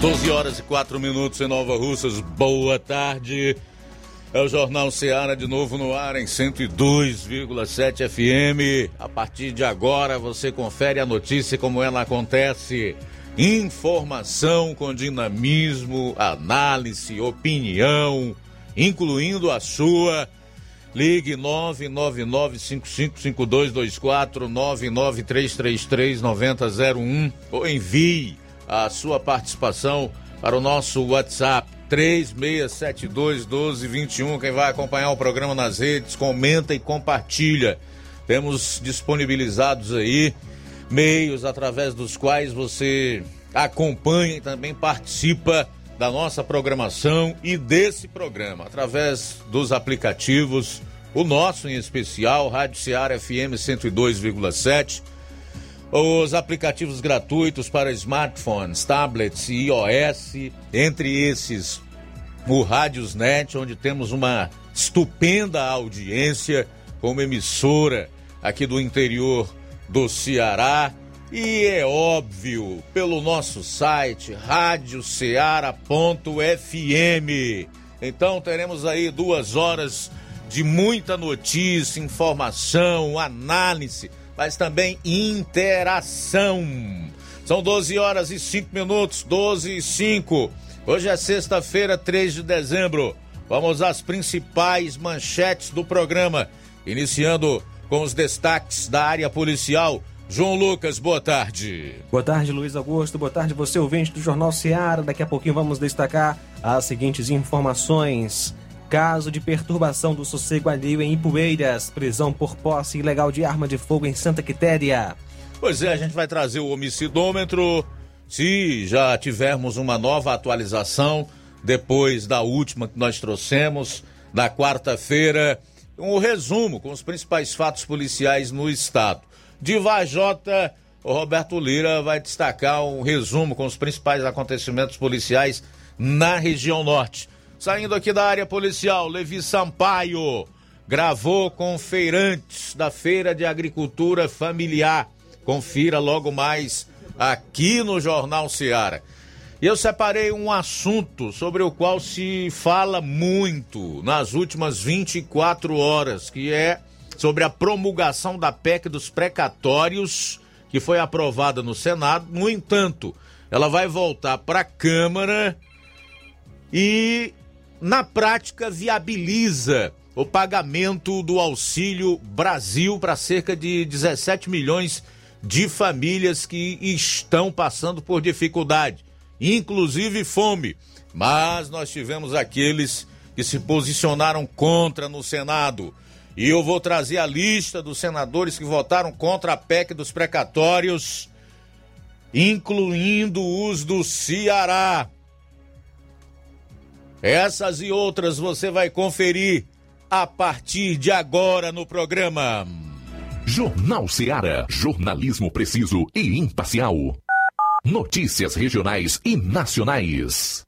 12 horas e 4 minutos em Nova Russas. Boa tarde. É o Jornal Ceará de novo no ar em 102,7 FM. A partir de agora você confere a notícia como ela acontece. Informação com dinamismo, análise, opinião, incluindo a sua. Ligue 999555224 993339001 ou envie a sua participação para o nosso WhatsApp 3672 1221. Quem vai acompanhar o programa nas redes, comenta e compartilha. Temos disponibilizados aí meios através dos quais você acompanha e também participa da nossa programação e desse programa, através dos aplicativos, o nosso em especial, Rádio Ceará FM 102,7 os aplicativos gratuitos para smartphones, tablets e iOS, entre esses o Rádiosnet, onde temos uma estupenda audiência como emissora aqui do interior do Ceará. E é óbvio, pelo nosso site radioceara.fm. Então teremos aí duas horas de muita notícia, informação, análise mas também interação. São 12 horas e 5 minutos, 12 e 5. Hoje é sexta-feira, 3 de dezembro. Vamos às principais manchetes do programa, iniciando com os destaques da área policial. João Lucas, boa tarde. Boa tarde, Luiz Augusto. Boa tarde, você ouvinte do Jornal Seara. Daqui a pouquinho vamos destacar as seguintes informações. Caso de perturbação do sossego alheio em Ipueiras. Prisão por posse ilegal de arma de fogo em Santa Quitéria. Pois é, a gente vai trazer o homicidômetro. Se já tivermos uma nova atualização depois da última que nós trouxemos na quarta-feira, um resumo com os principais fatos policiais no estado. De Vajota, o Roberto Lira vai destacar um resumo com os principais acontecimentos policiais na região norte. Saindo aqui da área policial, Levi Sampaio gravou com feirantes da Feira de Agricultura Familiar. Confira logo mais aqui no Jornal Seara. E eu separei um assunto sobre o qual se fala muito nas últimas 24 horas, que é sobre a promulgação da PEC dos precatórios, que foi aprovada no Senado. No entanto, ela vai voltar para a Câmara e na prática viabiliza o pagamento do Auxílio Brasil para cerca de 17 milhões de famílias que estão passando por dificuldade, inclusive fome. Mas nós tivemos aqueles que se posicionaram contra no Senado. E eu vou trazer a lista dos senadores que votaram contra a PEC dos precatórios, incluindo os do Ceará. Essas e outras você vai conferir a partir de agora no programa. Jornal Seara. Jornalismo preciso e imparcial. Notícias regionais e nacionais.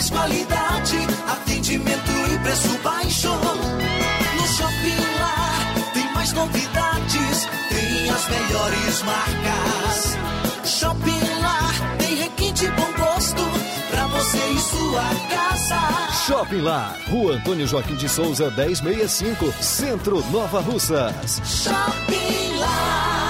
Mais qualidade, atendimento e preço baixo. No Shopping Lá tem mais novidades, tem as melhores marcas. Shopping Lá tem requinte bom gosto pra você e sua casa. Shopping Lá, Rua Antônio Joaquim de Souza, 1065, Centro Nova Russas. Shopping Lá.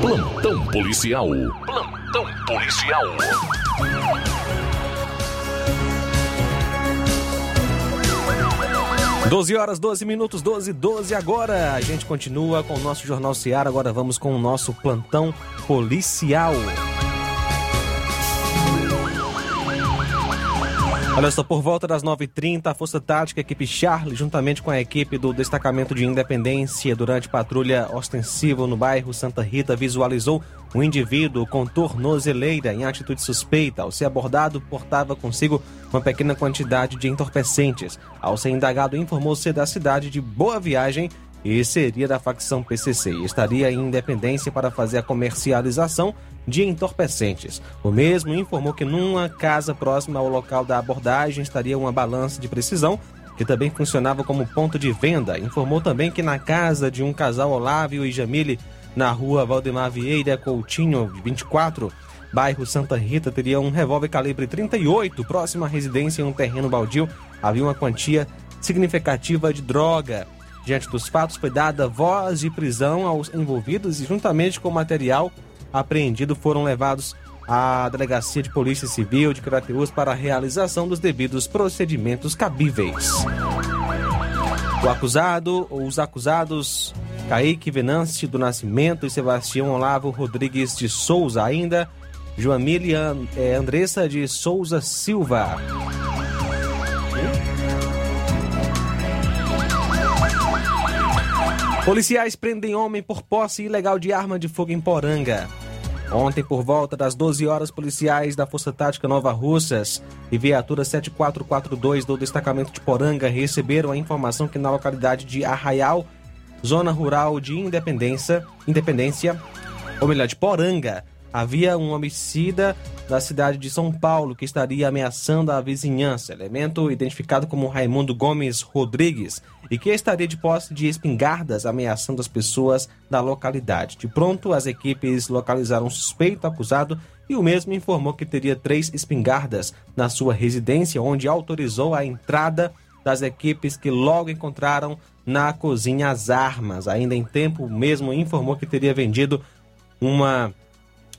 Plantão policial. Plantão policial. Doze horas, 12 minutos, 12, 12 agora. A gente continua com o nosso Jornal Seara. Agora vamos com o nosso plantão policial. Olha só, por volta das 9h30, a Força Tática, a equipe Charlie, juntamente com a equipe do Destacamento de Independência, durante patrulha ostensiva no bairro Santa Rita, visualizou um indivíduo com tornozeleira em atitude suspeita. Ao ser abordado, portava consigo uma pequena quantidade de entorpecentes. Ao ser indagado, informou ser da cidade de Boa Viagem e seria da facção PCC. Estaria em Independência para fazer a comercialização de entorpecentes. O mesmo informou que numa casa próxima ao local da abordagem estaria uma balança de precisão que também funcionava como ponto de venda. Informou também que na casa de um casal Olávio e Jamile, na rua Valdemar Vieira Coutinho, 24, bairro Santa Rita, teria um revólver calibre 38 próximo à residência em um terreno baldio. Havia uma quantia significativa de droga. Diante dos fatos, foi dada voz de prisão aos envolvidos e, juntamente com o material apreendido, foram levados à Delegacia de Polícia Civil de Crateus para a realização dos devidos procedimentos cabíveis. O acusado, os acusados, Kaique Venance do Nascimento e Sebastião Olavo Rodrigues de Souza, ainda Joamile eh, Andressa de Souza Silva. Policiais prendem homem por posse ilegal de arma de fogo em Poranga. Ontem, por volta das 12 horas, policiais da Força Tática Nova Russas e viatura 7442 do destacamento de Poranga receberam a informação que na localidade de Arraial, zona rural de Independência, Independência, ou melhor, de Poranga, havia um homicida da cidade de São Paulo que estaria ameaçando a vizinhança. Elemento identificado como Raimundo Gomes Rodrigues e que estaria de posse de espingardas ameaçando as pessoas da localidade. De pronto, as equipes localizaram o suspeito acusado e o mesmo informou que teria três espingardas na sua residência, onde autorizou a entrada das equipes que logo encontraram na cozinha as armas. Ainda em tempo, mesmo informou que teria vendido uma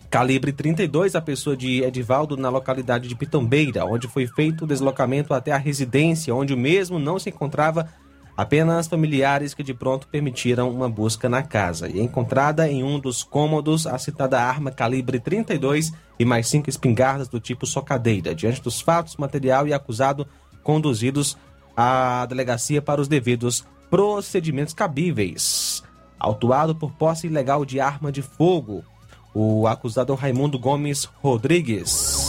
calibre 32 a pessoa de Edivaldo na localidade de Pitombeira, onde foi feito o deslocamento até a residência, onde o mesmo não se encontrava apenas familiares que de pronto permitiram uma busca na casa e encontrada em um dos cômodos a citada arma calibre 32 e mais cinco espingardas do tipo socadeira. Diante dos fatos, material e acusado conduzidos à delegacia para os devidos procedimentos cabíveis. Autuado por posse ilegal de arma de fogo, o acusado Raimundo Gomes Rodrigues.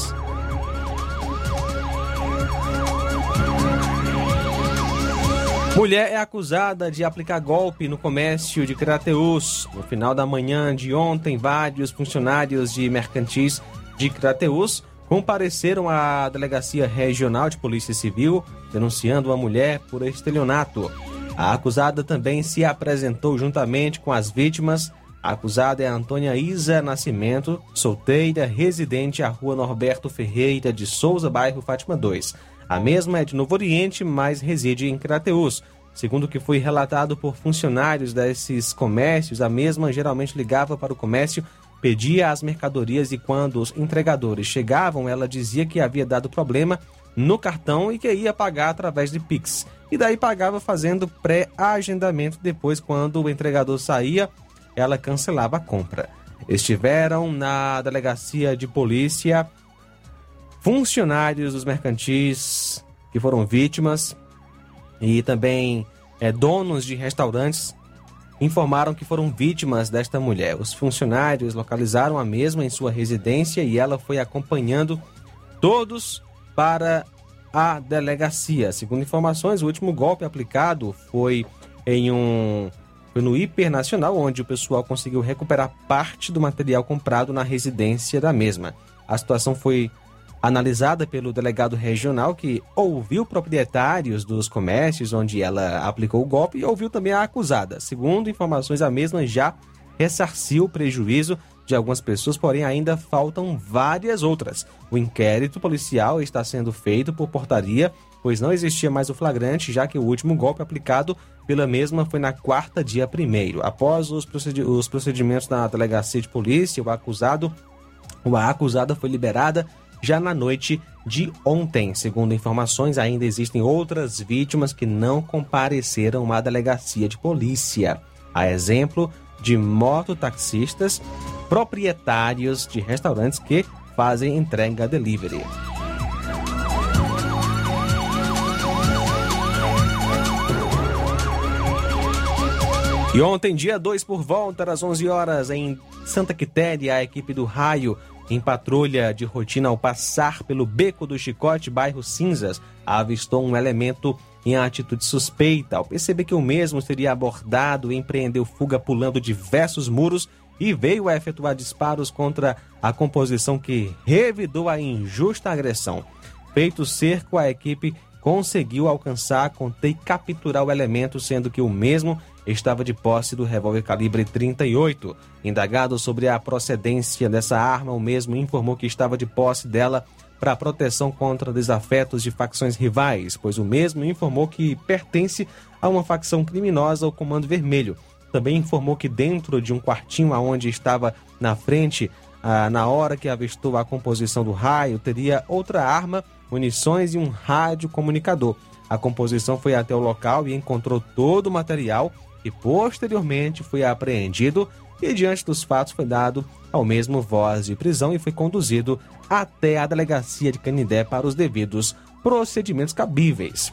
Mulher é acusada de aplicar golpe no comércio de Crateus. No final da manhã de ontem, vários funcionários de mercantis de Crateus compareceram à Delegacia Regional de Polícia Civil denunciando a mulher por estelionato. A acusada também se apresentou juntamente com as vítimas. A acusada é Antônia Isa Nascimento, solteira, residente à rua Norberto Ferreira de Souza, bairro Fátima 2. A mesma é de Novo Oriente, mas reside em Crateus. Segundo o que foi relatado por funcionários desses comércios, a mesma geralmente ligava para o comércio, pedia as mercadorias e quando os entregadores chegavam, ela dizia que havia dado problema no cartão e que ia pagar através de Pix. E daí pagava fazendo pré-agendamento. Depois, quando o entregador saía, ela cancelava a compra. Estiveram na delegacia de polícia funcionários dos mercantis que foram vítimas e também é, donos de restaurantes informaram que foram vítimas desta mulher. Os funcionários localizaram a mesma em sua residência e ela foi acompanhando todos para a delegacia. Segundo informações, o último golpe aplicado foi em um foi no Hipernacional, onde o pessoal conseguiu recuperar parte do material comprado na residência da mesma. A situação foi analisada pelo delegado regional que ouviu proprietários dos comércios onde ela aplicou o golpe e ouviu também a acusada. Segundo informações, a mesma já ressarciu o prejuízo de algumas pessoas, porém ainda faltam várias outras. O inquérito policial está sendo feito por portaria, pois não existia mais o flagrante, já que o último golpe aplicado pela mesma foi na quarta dia primeiro. Após os, procedimentos na delegacia de polícia, o acusado, a acusada foi liberada já na noite de ontem. Segundo informações, ainda existem outras vítimas que não compareceram à delegacia de polícia. A exemplo de mototaxistas, proprietários de restaurantes que fazem entrega delivery. E ontem, dia 2, por volta das 11 horas, em Santa Quitéria, a equipe do Raio em patrulha de rotina ao passar pelo Beco do Chicote, bairro Cinzas, avistou um elemento em atitude suspeita. Ao perceber que o mesmo seria abordado, empreendeu fuga pulando diversos muros e veio a efetuar disparos contra a composição que revidou a injusta agressão. Feito cerco, a equipe conseguiu alcançar, conter e capturar o elemento, sendo que o mesmo estava de posse do revólver calibre 38. Indagado sobre a procedência dessa arma, o mesmo informou que estava de posse dela para proteção contra desafetos de facções rivais, pois o mesmo informou que pertence a uma facção criminosa, o Comando Vermelho. Também informou que dentro de um quartinho aonde estava na frente, ah, na hora que avistou a composição do raio, teria outra arma, munições e um rádio comunicador. A composição foi até o local e encontrou todo o material e posteriormente foi apreendido e diante dos fatos foi dado ao mesmo voz de prisão e foi conduzido até a delegacia de Canindé para os devidos procedimentos cabíveis.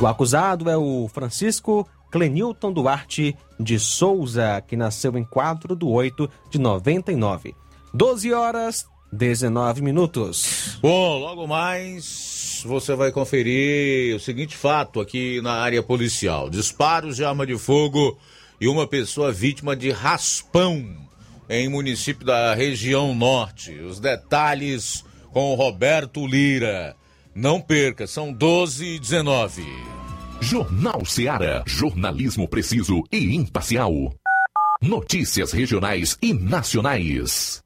O acusado é o Francisco Clenilton Duarte de Souza, que nasceu em 4 de 8 de 99. 12 horas 19 minutos. Bom, logo mais você vai conferir o seguinte fato aqui na área policial: disparos de arma de fogo e uma pessoa vítima de raspão em município da região norte. Os detalhes com Roberto Lira. Não perca, são 12 e 19. Jornal Seara. Jornalismo preciso e imparcial. Notícias regionais e nacionais.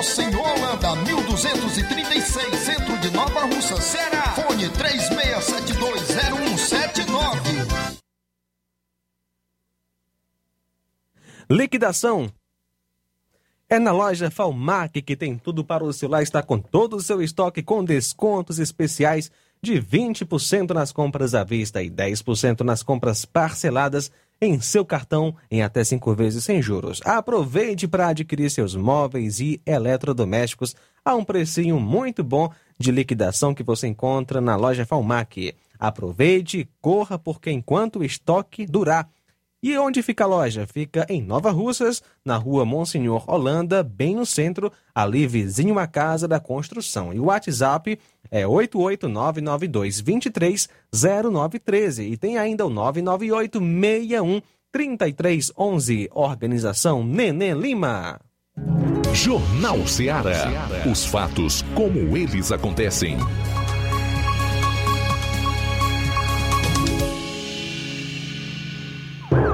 Rua Monsenhor Holanda, 1236, centro de Nova Russa, Ceará. Fone 36720179. Liquidação é na loja Falmac que tem tudo para o celular, está com todo o seu estoque com descontos especiais de 20% nas compras à vista e 10% nas compras parceladas em seu cartão em até cinco vezes sem juros. Aproveite para adquirir seus móveis e eletrodomésticos a um precinho muito bom de liquidação que você encontra na loja Falmac. Aproveite e corra porque enquanto o estoque durar. E onde fica a loja? Fica em Nova Russas, na rua Monsenhor Holanda, bem no centro, ali vizinho à Casa da Construção. E o WhatsApp é 88992230913 e tem ainda o 998613311. Organização Nenê Lima. Jornal Ceará. Os fatos como eles acontecem.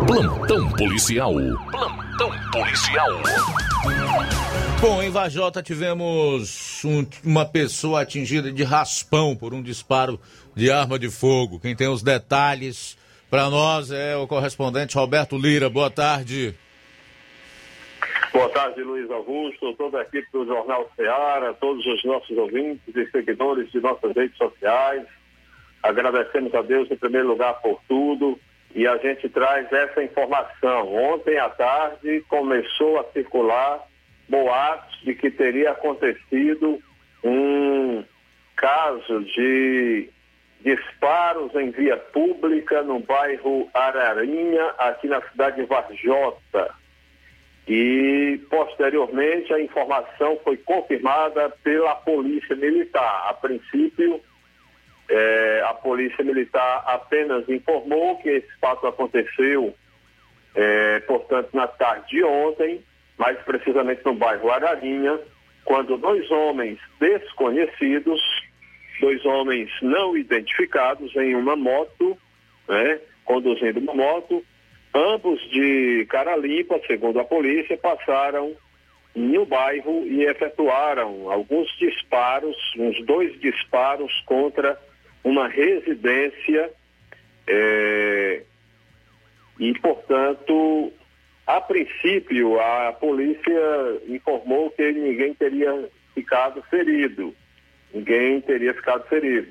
Plantão policial. Plantão policial. Bom, em Vajota tivemos um- uma pessoa atingida de raspão por um disparo de arma de fogo. Quem tem os detalhes para nós é o correspondente Roberto Lira. Boa tarde. Boa tarde, Luiz Augusto, toda a equipe do Jornal Ceará, todos os nossos ouvintes e seguidores de nossas redes sociais. Agradecemos a Deus em primeiro lugar por tudo e a gente traz essa informação. Ontem à tarde começou a circular boatos de que teria acontecido um caso de disparos em via pública no bairro Ararinha, aqui na cidade de Varjota. E, posteriormente, a informação foi confirmada pela Polícia Militar. A princípio, eh, a Polícia Militar apenas informou que esse fato aconteceu, eh, portanto, na tarde de ontem, mais precisamente no bairro Ararinha, quando dois homens desconhecidos, dois homens não identificados em uma moto, né, conduzindo uma moto, ambos de cara limpa, segundo a polícia, passaram no bairro e efetuaram alguns disparos, uns dois disparos contra uma residência eh, e, portanto, a princípio a polícia informou que ninguém teria ficado ferido, ninguém teria ficado ferido.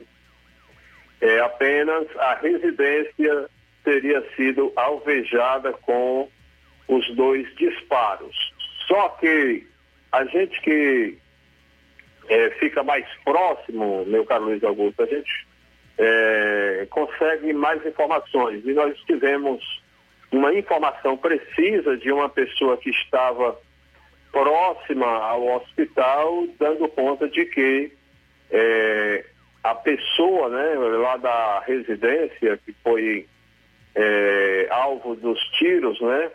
É, apenas a residência teria sido alvejada com os dois disparos. Só que a gente que eh, fica mais próximo, meu caro Luiz Augusto, a gente eh, consegue mais informações. E nós tivemos uma informação precisa de uma pessoa que estava próxima ao hospital, dando conta de que é, a pessoa né, lá da residência que foi é, alvo dos tiros, né,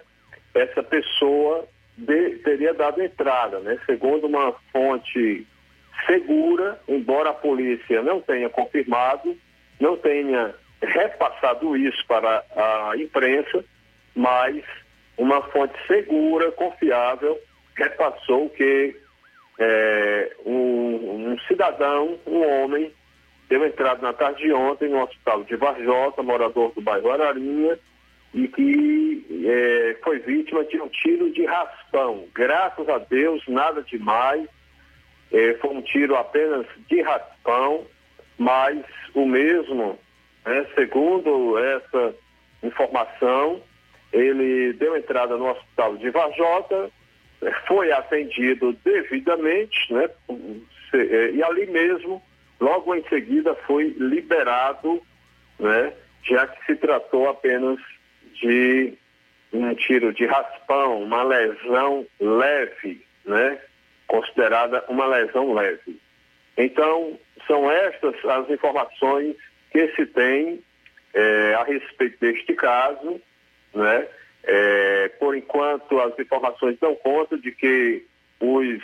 essa pessoa de, teria dado entrada, né, segundo uma fonte segura, embora a polícia não tenha confirmado, não tenha repassado isso para a imprensa, mas uma fonte segura, confiável, repassou que é, um, um, cidadão, um homem, deu entrada na tarde de ontem no hospital de Varjota, morador do bairro Ararinha, e que é, foi vítima de um tiro de raspão. Graças a Deus, nada demais. É, foi um tiro apenas de raspão, mas o mesmo, né, segundo essa informação, ele deu entrada no hospital de Varjota, foi atendido devidamente, né? E ali mesmo, logo em seguida, foi liberado, né? Já que se tratou apenas de um tiro de raspão, uma lesão leve, né? Considerada uma lesão leve. Então, são estas as informações que se tem é, a respeito deste caso, né? É, por enquanto, as informações dão conta de que os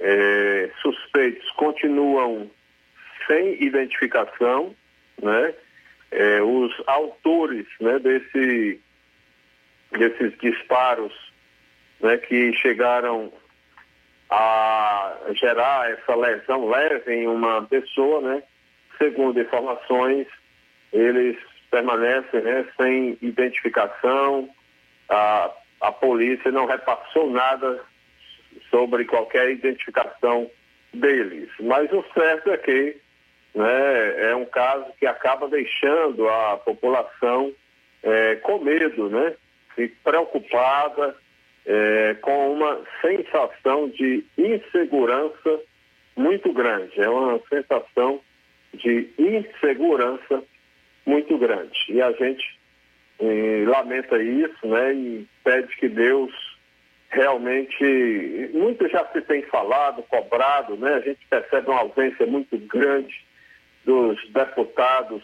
é, suspeitos continuam sem identificação, né? É, os autores né, desse, desses disparos né, que chegaram a gerar essa lesão leve em uma pessoa, né? Segundo informações, eles permanecem né, sem identificação, a, a polícia não repassou nada sobre qualquer identificação deles. Mas o certo é que né, é um caso que acaba deixando a população é, com medo, né, preocupada, é, com uma sensação de insegurança muito grande. É uma sensação de insegurança muito grande. E a gente e lamenta isso, né? E pede que Deus realmente, muito já se tem falado, cobrado, né? A gente percebe uma ausência muito grande dos deputados,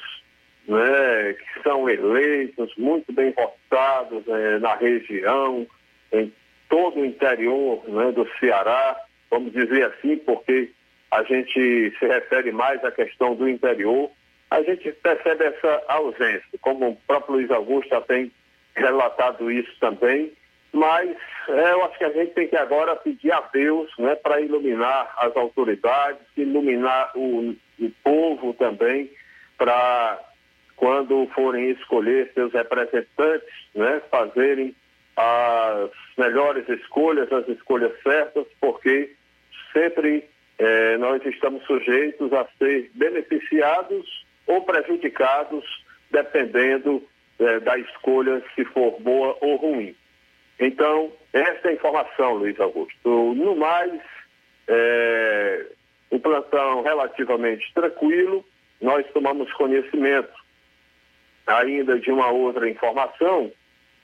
né? Que são eleitos, muito bem votados né? na região, em todo o interior né? do Ceará, vamos dizer assim, porque a gente se refere mais à questão do interior, a gente percebe essa ausência, como o próprio Luiz Augusto já tem relatado isso também, mas é, eu acho que a gente tem que agora pedir a Deus né, para iluminar as autoridades, iluminar o, o povo também, para quando forem escolher seus representantes, né, fazerem as melhores escolhas, as escolhas certas, porque sempre eh, nós estamos sujeitos a ser beneficiados ou prejudicados, dependendo eh, da escolha, se for boa ou ruim. Então, essa é a informação, Luiz Augusto. No mais, é, um plantão relativamente tranquilo, nós tomamos conhecimento ainda de uma outra informação,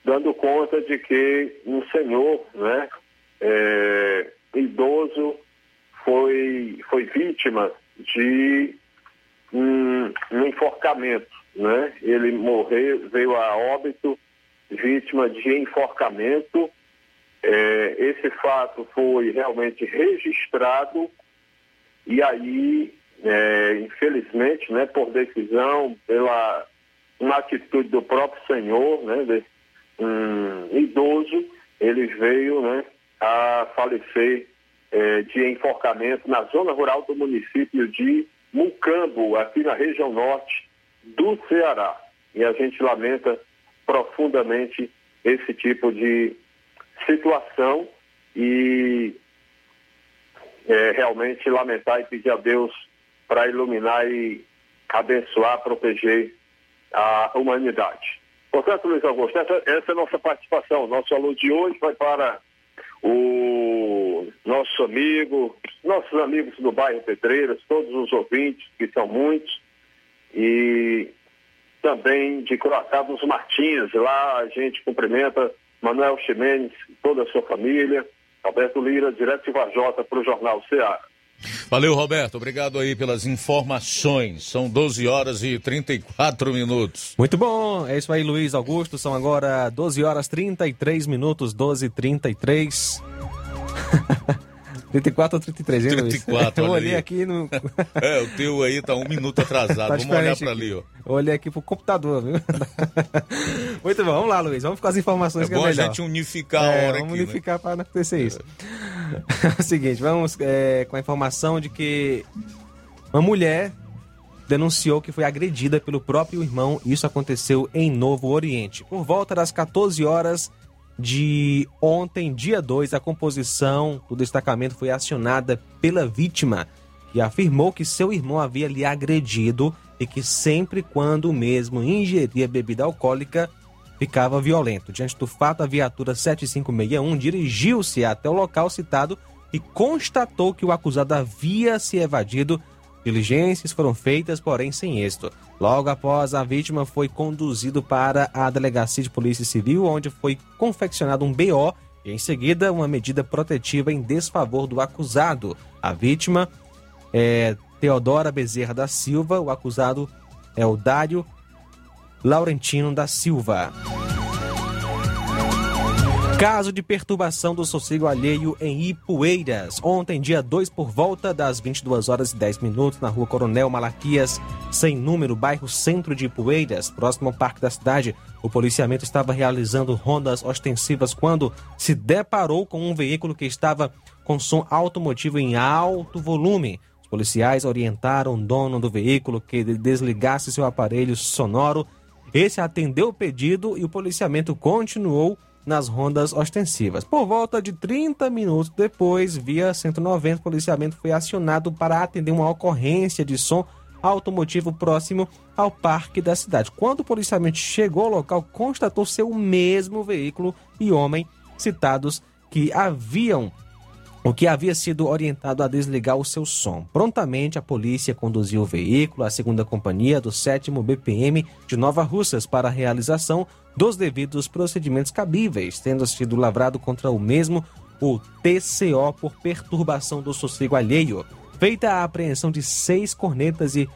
dando conta de que um senhor, né, é, idoso, foi, foi vítima de um, um enforcamento, né? Ele morreu, veio a óbito, vítima de enforcamento. É, esse fato foi realmente registrado e aí, é, infelizmente, né, por decisão, pela uma atitude do próprio senhor, né, de, um idoso, ele veio, né, a falecer é, de enforcamento na zona rural do município de Mucambo, aqui na região norte do Ceará. E a gente lamenta profundamente esse tipo de situação e é, realmente lamentar e pedir a Deus para iluminar e abençoar, proteger a humanidade. Portanto, Luiz Augusto, essa, essa é a nossa participação. Nosso aluno de hoje vai para o nosso amigo, nossos amigos do bairro Pedreiras, todos os ouvintes, que são muitos, e também de Croatá dos Martins. Lá a gente cumprimenta Manuel Ximenes, toda a sua família, Roberto Lira, direto de Varjota para o Jornal Ceará. Valeu, Roberto. Obrigado aí pelas informações. São 12 horas e 34 minutos. Muito bom. É isso aí, Luiz Augusto. São agora 12 horas 33 minutos, 12 e 33. 34 ou 33, hein, 34, Eu olhei aí. aqui no. É, o teu aí tá um minuto atrasado. Vamos olhar para aqui. ali, ó. Eu olhei aqui pro computador, viu? Muito bom, vamos lá, Luiz. Vamos com as informações É que bom é a melhor. gente unificar a É, hora Vamos aqui, né? unificar para não acontecer isso. É o seguinte, vamos é, com a informação de que uma mulher denunciou que foi agredida pelo próprio irmão. Isso aconteceu em Novo Oriente. Por volta das 14 horas de ontem, dia 2, a composição do destacamento foi acionada pela vítima, que afirmou que seu irmão havia lhe agredido e que sempre quando o mesmo ingeria bebida alcoólica ficava violento. Diante do fato, a viatura 7561 dirigiu-se até o local citado e constatou que o acusado havia se evadido. Diligências foram feitas, porém sem êxito. Logo após, a vítima foi conduzido para a delegacia de polícia civil, onde foi confeccionado um BO e, em seguida, uma medida protetiva em desfavor do acusado. A vítima é Teodora Bezerra da Silva, o acusado é o Dário Laurentino da Silva. Caso de perturbação do sossego alheio em Ipueiras. Ontem, dia 2, por volta das 22 horas e 10 minutos, na rua Coronel Malaquias, sem número, bairro Centro de Ipueiras, próximo ao Parque da Cidade. O policiamento estava realizando rondas ostensivas quando se deparou com um veículo que estava com som automotivo em alto volume. Os policiais orientaram o dono do veículo que desligasse seu aparelho sonoro. Esse atendeu o pedido e o policiamento continuou nas rondas ostensivas. Por volta de 30 minutos depois, via 190, o policiamento foi acionado para atender uma ocorrência de som automotivo próximo ao parque da cidade. Quando o policiamento chegou ao local, constatou ser o mesmo veículo e homem citados que haviam o que havia sido orientado a desligar o seu som. Prontamente, a polícia conduziu o veículo à segunda companhia do 7 BPM de Nova Russas para a realização dos devidos procedimentos cabíveis, tendo sido lavrado contra o mesmo o TCO por perturbação do sossego alheio. Feita a apreensão de seis cornetas e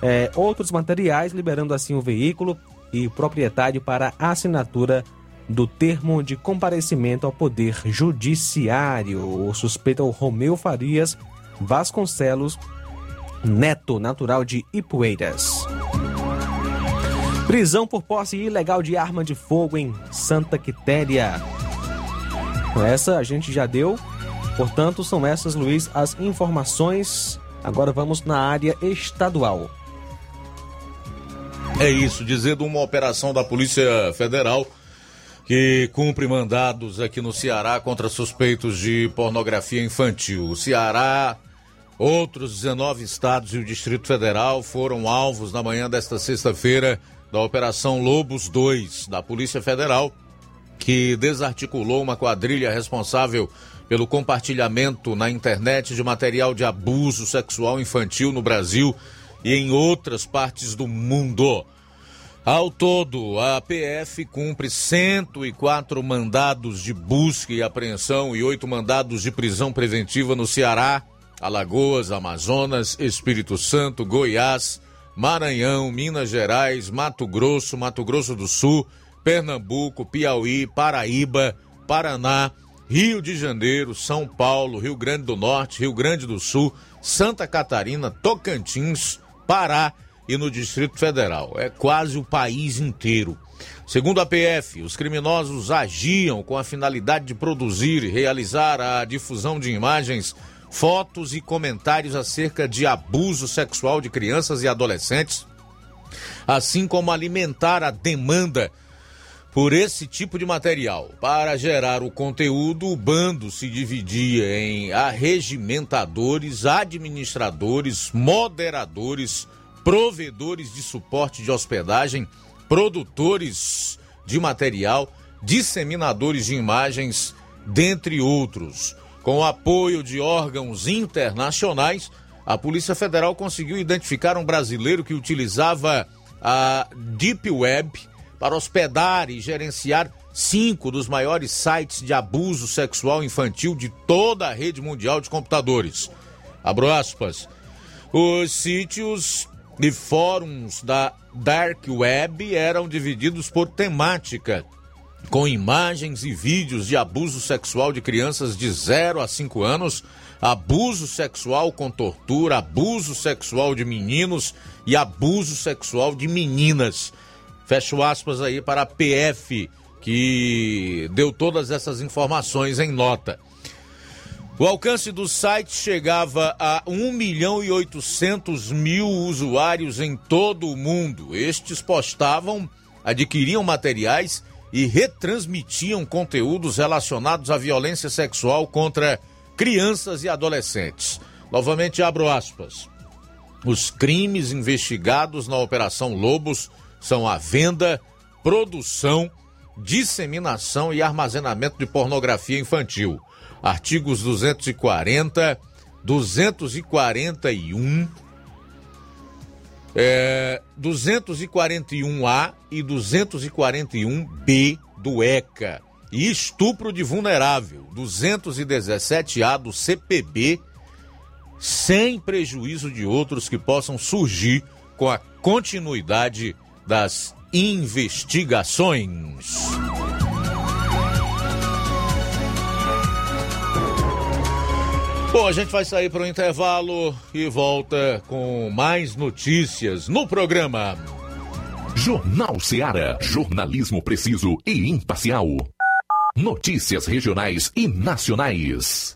eh, outros materiais, liberando assim o veículo e o proprietário para assinatura do termo de comparecimento ao Poder Judiciário. O suspeito é o Romeu Farias Vasconcelos Neto, natural de Ipueiras. Prisão por posse ilegal de arma de fogo em Santa Quitéria. Essa a gente já deu. Portanto, são essas, Luiz, as informações. Agora vamos na área estadual. É isso, dizendo uma operação da Polícia Federal que cumpre mandados aqui no Ceará contra suspeitos de pornografia infantil. O Ceará, outros 19 estados e o Distrito Federal foram alvos na manhã desta sexta-feira da Operação Lobos 2 da Polícia Federal, que desarticulou uma quadrilha responsável pelo compartilhamento na internet de material de abuso sexual infantil no Brasil e em outras partes do mundo. Ao todo, a PF cumpre 104 mandados de busca e apreensão e oito mandados de prisão preventiva no Ceará, Alagoas, Amazonas, Espírito Santo, Goiás, Maranhão, Minas Gerais, Mato Grosso, Mato Grosso do Sul, Pernambuco, Piauí, Paraíba, Paraná, Rio de Janeiro, São Paulo, Rio Grande do Norte, Rio Grande do Sul, Santa Catarina, Tocantins, Pará e no Distrito Federal. É quase o país inteiro. Segundo a PF, os criminosos agiam com a finalidade de produzir e realizar a difusão de imagens, fotos e comentários acerca de abuso sexual de crianças e adolescentes, assim como alimentar a demanda por esse tipo de material. Para gerar o conteúdo, o bando se dividia em arregimentadores, administradores, moderadores, provedores de suporte de hospedagem, produtores de material, disseminadores de imagens, dentre outros. Com o apoio de órgãos internacionais, a Polícia Federal conseguiu identificar um brasileiro que utilizava a Deep Web para hospedar e gerenciar cinco dos maiores sites de abuso sexual infantil de toda a rede mundial de computadores. Abro aspas. Os sítios e fóruns da Dark Web eram divididos por temática, com imagens e vídeos de abuso sexual de crianças de 0 a 5 anos, abuso sexual com tortura, abuso sexual de meninos e abuso sexual de meninas. Fecho aspas aí para a PF, que deu todas essas informações em nota. O alcance do site chegava a 1 milhão e 800 mil usuários em todo o mundo. Estes postavam, adquiriam materiais e retransmitiam conteúdos relacionados à violência sexual contra crianças e adolescentes. Novamente abro aspas. Os crimes investigados na Operação Lobos são a venda, produção, disseminação e armazenamento de pornografia infantil artigos 240, 241, é, 241A e 241B do ECA e estupro de vulnerável, 217A do CPB, sem prejuízo de outros que possam surgir com a continuidade das investigações. Bom, a gente vai sair para o intervalo e volta com mais notícias no programa. Jornal Seara. Jornalismo preciso e imparcial. Notícias regionais e nacionais.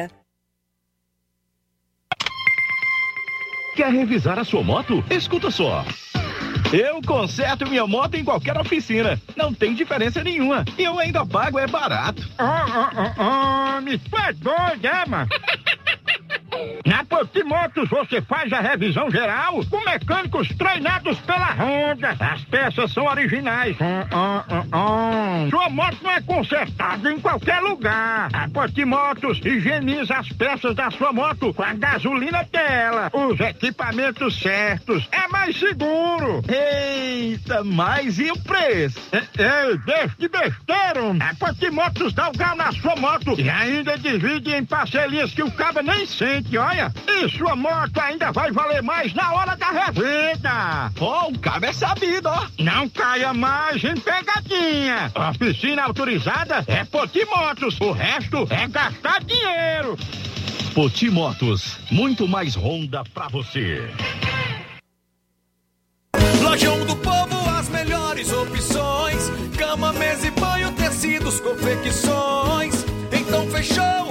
Quer revisar a sua moto? Escuta só. Eu conserto minha moto em qualquer oficina. Não tem diferença nenhuma. E eu ainda pago, é barato. Oh, oh, oh, oh, me tu é doido, é, mano? Na Potimotos você faz a revisão geral com mecânicos treinados pela Honda. As peças são originais. Sua moto não é consertada em qualquer lugar. A Potimotos higieniza as peças da sua moto com a gasolina dela. Os equipamentos certos. É mais seguro. Eita, mas e o preço? Ei, deixa de besteira. A Potimotos dá o grau na sua moto e ainda divide em parcelinhas que o cabo nem sente, olha. E sua moto ainda vai valer mais na hora da revenda. Ó, oh, o cabo é sabido, ó. Não caia mais em pegadinha. Oficina autorizada é Potimotos. O resto é gastar dinheiro. Potimotos, muito mais Honda pra você. Lojão do Povo, as melhores opções: cama, mesa e banho, tecidos, confecções. Então fechou,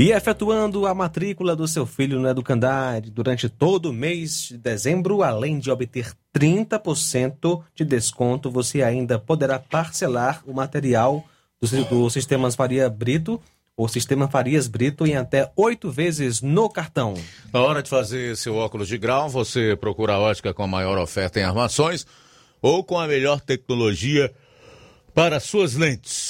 E efetuando a matrícula do seu filho no Educandário durante todo o mês de dezembro, além de obter 30% de desconto, você ainda poderá parcelar o material do, do Faria Brito, ou Sistema Farias Brito, em até oito vezes no cartão. Na hora de fazer seu óculos de grau, você procura a ótica com a maior oferta em armações ou com a melhor tecnologia para suas lentes.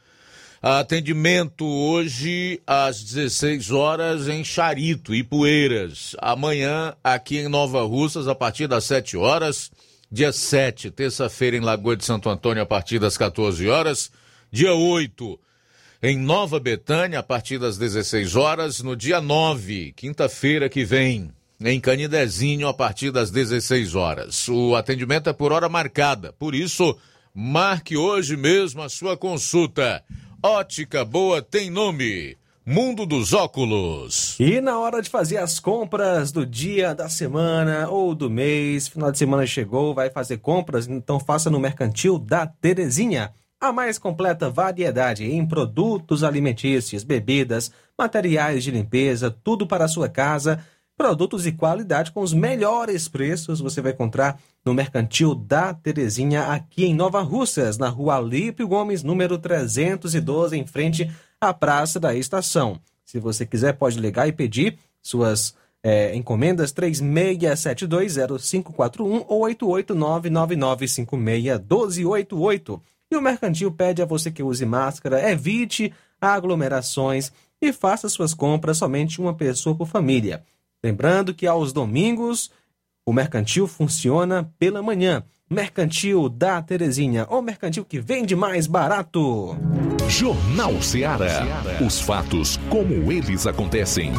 Atendimento hoje às 16 horas em Charito e Poeiras. Amanhã aqui em Nova Russas a partir das 7 horas. Dia 7, terça-feira em Lagoa de Santo Antônio a partir das 14 horas. Dia 8, em Nova Betânia a partir das 16 horas. No dia 9, quinta-feira que vem, em Canidezinho a partir das 16 horas. O atendimento é por hora marcada, por isso marque hoje mesmo a sua consulta. Ótica Boa tem nome. Mundo dos Óculos. E na hora de fazer as compras do dia, da semana ou do mês, final de semana chegou, vai fazer compras, então faça no Mercantil da Terezinha. A mais completa variedade em produtos alimentícios, bebidas, materiais de limpeza, tudo para a sua casa Produtos de qualidade com os melhores preços você vai encontrar no Mercantil da Terezinha, aqui em Nova Russas, na rua Alípio Gomes, número 312, em frente à Praça da Estação. Se você quiser, pode ligar e pedir suas é, encomendas 36720541 ou 88999561288. E o mercantil pede a você que use máscara, evite aglomerações e faça suas compras somente uma pessoa por família. Lembrando que aos domingos o mercantil funciona pela manhã. Mercantil da Terezinha, o mercantil que vende mais barato. Jornal Ceará. Os fatos como eles acontecem.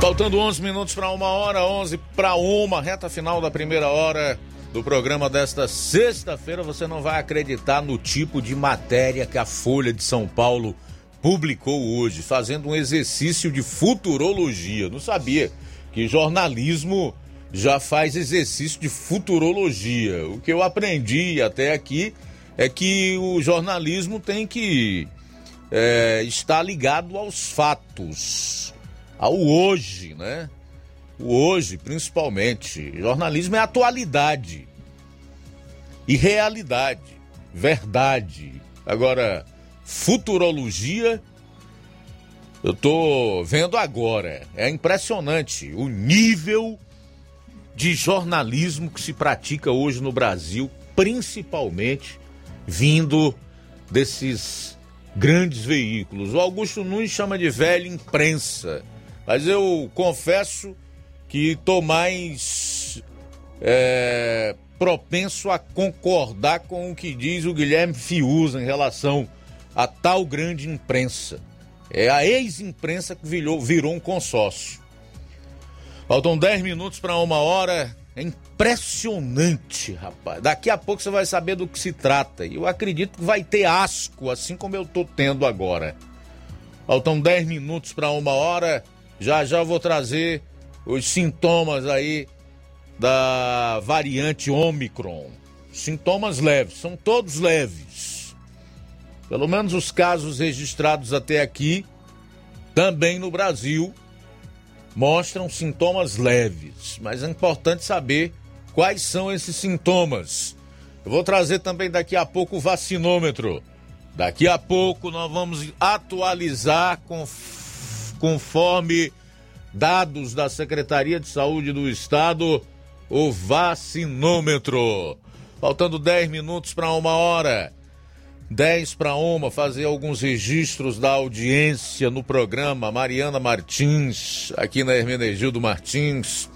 Faltando 11 minutos para uma hora, 11 para uma, reta final da primeira hora do programa desta sexta-feira. Você não vai acreditar no tipo de matéria que a Folha de São Paulo publicou hoje, fazendo um exercício de futurologia. Não sabia que jornalismo já faz exercício de futurologia. O que eu aprendi até aqui é que o jornalismo tem que é, estar ligado aos fatos ao hoje, né? Hoje, principalmente. Jornalismo é atualidade e realidade, verdade. Agora, futurologia, eu tô vendo agora. É impressionante o nível de jornalismo que se pratica hoje no Brasil, principalmente vindo desses grandes veículos. O Augusto Nunes chama de velha imprensa. Mas eu confesso que estou mais é, propenso a concordar com o que diz o Guilherme Fiuza em relação a tal grande imprensa. É a ex-imprensa que virou, virou um consórcio. Faltam 10 minutos para uma hora. É impressionante, rapaz. Daqui a pouco você vai saber do que se trata. E eu acredito que vai ter asco, assim como eu estou tendo agora. Faltam 10 minutos para uma hora. Já já vou trazer os sintomas aí da variante Omicron. Sintomas leves, são todos leves. Pelo menos os casos registrados até aqui, também no Brasil, mostram sintomas leves. Mas é importante saber quais são esses sintomas. Eu vou trazer também daqui a pouco o vacinômetro. Daqui a pouco nós vamos atualizar conforme dados da Secretaria de Saúde do Estado, o vacinômetro. Faltando 10 minutos para uma hora. 10 para uma, fazer alguns registros da audiência no programa. Mariana Martins, aqui na Hermenegildo Martins.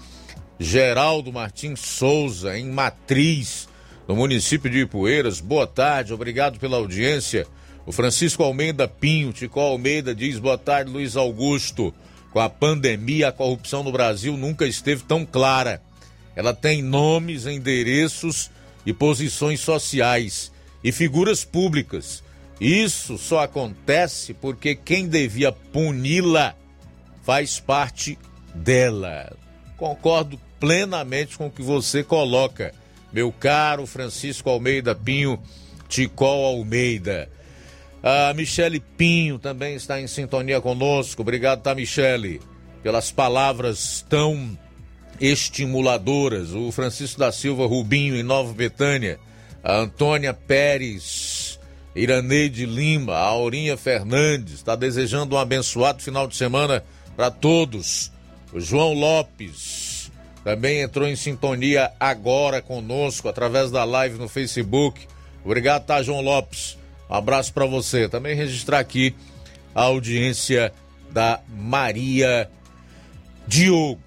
Geraldo Martins Souza, em Matriz, no município de Ipueiras. Boa tarde, obrigado pela audiência. O Francisco Almeida Pinho, Tico Almeida diz boa tarde, Luiz Augusto. Com a pandemia, a corrupção no Brasil nunca esteve tão clara. Ela tem nomes, endereços e posições sociais e figuras públicas. Isso só acontece porque quem devia puni-la faz parte dela. Concordo plenamente com o que você coloca, meu caro Francisco Almeida Pinho, Ticol Almeida. A Michele Pinho também está em sintonia conosco. Obrigado, tá, Michele, pelas palavras tão estimuladoras. O Francisco da Silva Rubinho, em Nova Betânia. A Antônia Pérez, Iraneide Lima, a Aurinha Fernandes. Está desejando um abençoado final de semana para todos. O João Lopes também entrou em sintonia agora conosco através da live no Facebook. Obrigado, tá, João Lopes. Abraço para você. Também registrar aqui a audiência da Maria Diogo.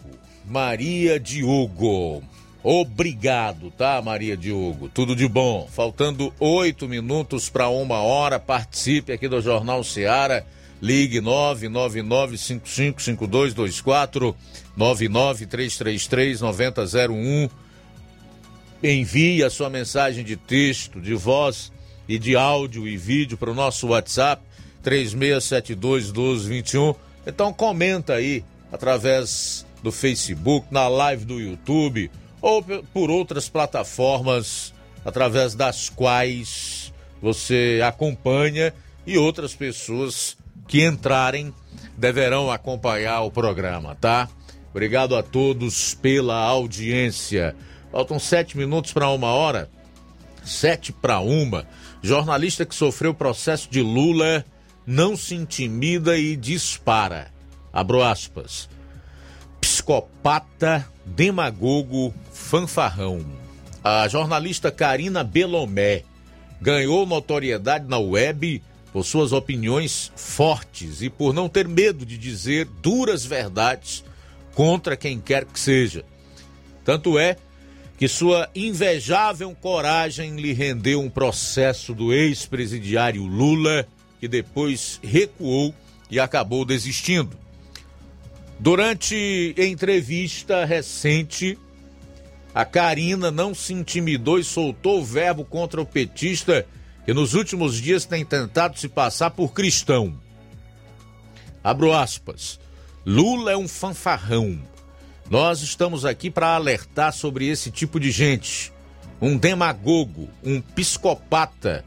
Maria Diogo. Obrigado, tá, Maria Diogo? Tudo de bom. Faltando oito minutos para uma hora, participe aqui do Jornal Seara. Ligue 999555224 993339001. Envie a sua mensagem de texto, de voz e de áudio e vídeo para o nosso WhatsApp 3672 1221. Então comenta aí através do Facebook, na live do YouTube ou por outras plataformas através das quais você acompanha e outras pessoas que entrarem deverão acompanhar o programa, tá? Obrigado a todos pela audiência. Faltam sete minutos para uma hora, sete para uma. Jornalista que sofreu processo de Lula não se intimida e dispara. Abro aspas. psicopata, demagogo, fanfarrão. A jornalista Karina Belomé ganhou notoriedade na web por suas opiniões fortes e por não ter medo de dizer duras verdades contra quem quer que seja. Tanto é que sua invejável coragem lhe rendeu um processo do ex-presidiário Lula, que depois recuou e acabou desistindo. Durante entrevista recente, a Karina não se intimidou e soltou o verbo contra o petista que nos últimos dias tem tentado se passar por cristão. Abro aspas. Lula é um fanfarrão. Nós estamos aqui para alertar sobre esse tipo de gente. Um demagogo, um psicopata,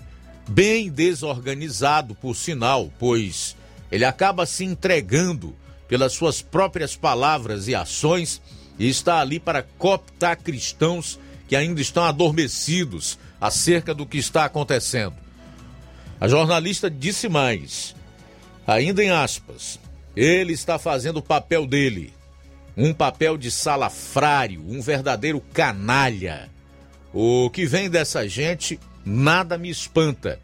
bem desorganizado, por sinal, pois ele acaba se entregando pelas suas próprias palavras e ações e está ali para cooptar cristãos que ainda estão adormecidos acerca do que está acontecendo. A jornalista disse mais, ainda em aspas, ele está fazendo o papel dele, um papel de salafrário, um verdadeiro canalha. O que vem dessa gente nada me espanta.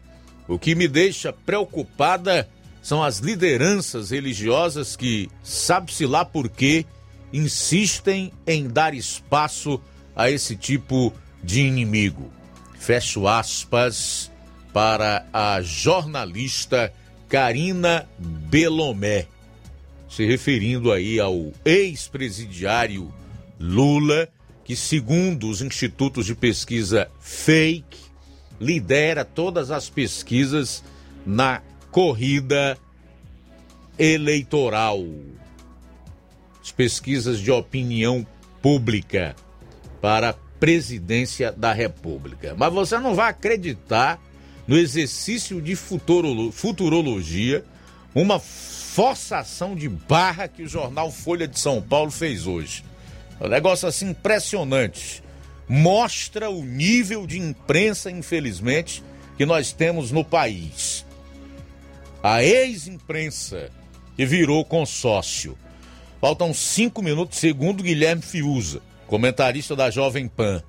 O que me deixa preocupada são as lideranças religiosas que, sabe-se lá por quê, insistem em dar espaço a esse tipo de inimigo. Fecho aspas para a jornalista Karina Belomé, se referindo aí ao ex-presidiário Lula, que segundo os institutos de pesquisa fake, lidera todas as pesquisas na corrida eleitoral. As pesquisas de opinião pública para a presidência da República. Mas você não vai acreditar no exercício de futurologia, uma forçação de barra que o jornal Folha de São Paulo fez hoje. Um negócio assim impressionante. Mostra o nível de imprensa, infelizmente, que nós temos no país a ex-imprensa, que virou consórcio. Faltam cinco minutos, segundo Guilherme Fiuza, comentarista da Jovem Pan.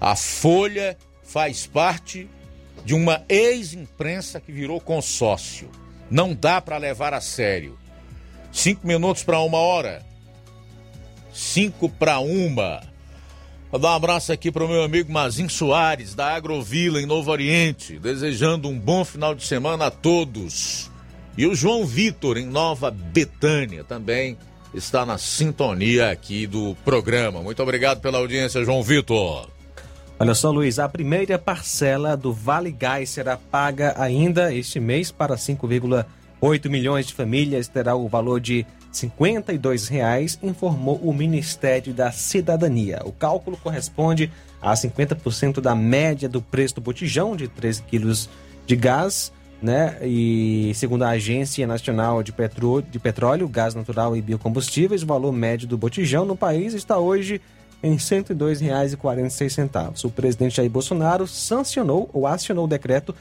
A Folha faz parte de uma ex-imprensa que virou consórcio. Não dá para levar a sério. Cinco minutos para uma hora. Cinco para uma. Vou dar um abraço aqui para o meu amigo Mazin Soares, da Agrovila, em Novo Oriente, desejando um bom final de semana a todos. E o João Vitor, em Nova Betânia, também está na sintonia aqui do programa. Muito obrigado pela audiência, João Vitor. Olha só, Luiz, a primeira parcela do Vale Gás será paga ainda este mês para 5,8 milhões de famílias. Terá o valor de R$ 52,00, informou o Ministério da Cidadania. O cálculo corresponde a 50% da média do preço do botijão de 13 quilos de gás, né? E segundo a Agência Nacional de, Petro... de Petróleo, Gás Natural e Biocombustíveis, o valor médio do botijão no país está hoje em R$ 102,46. O presidente Jair Bolsonaro sancionou ou acionou o decreto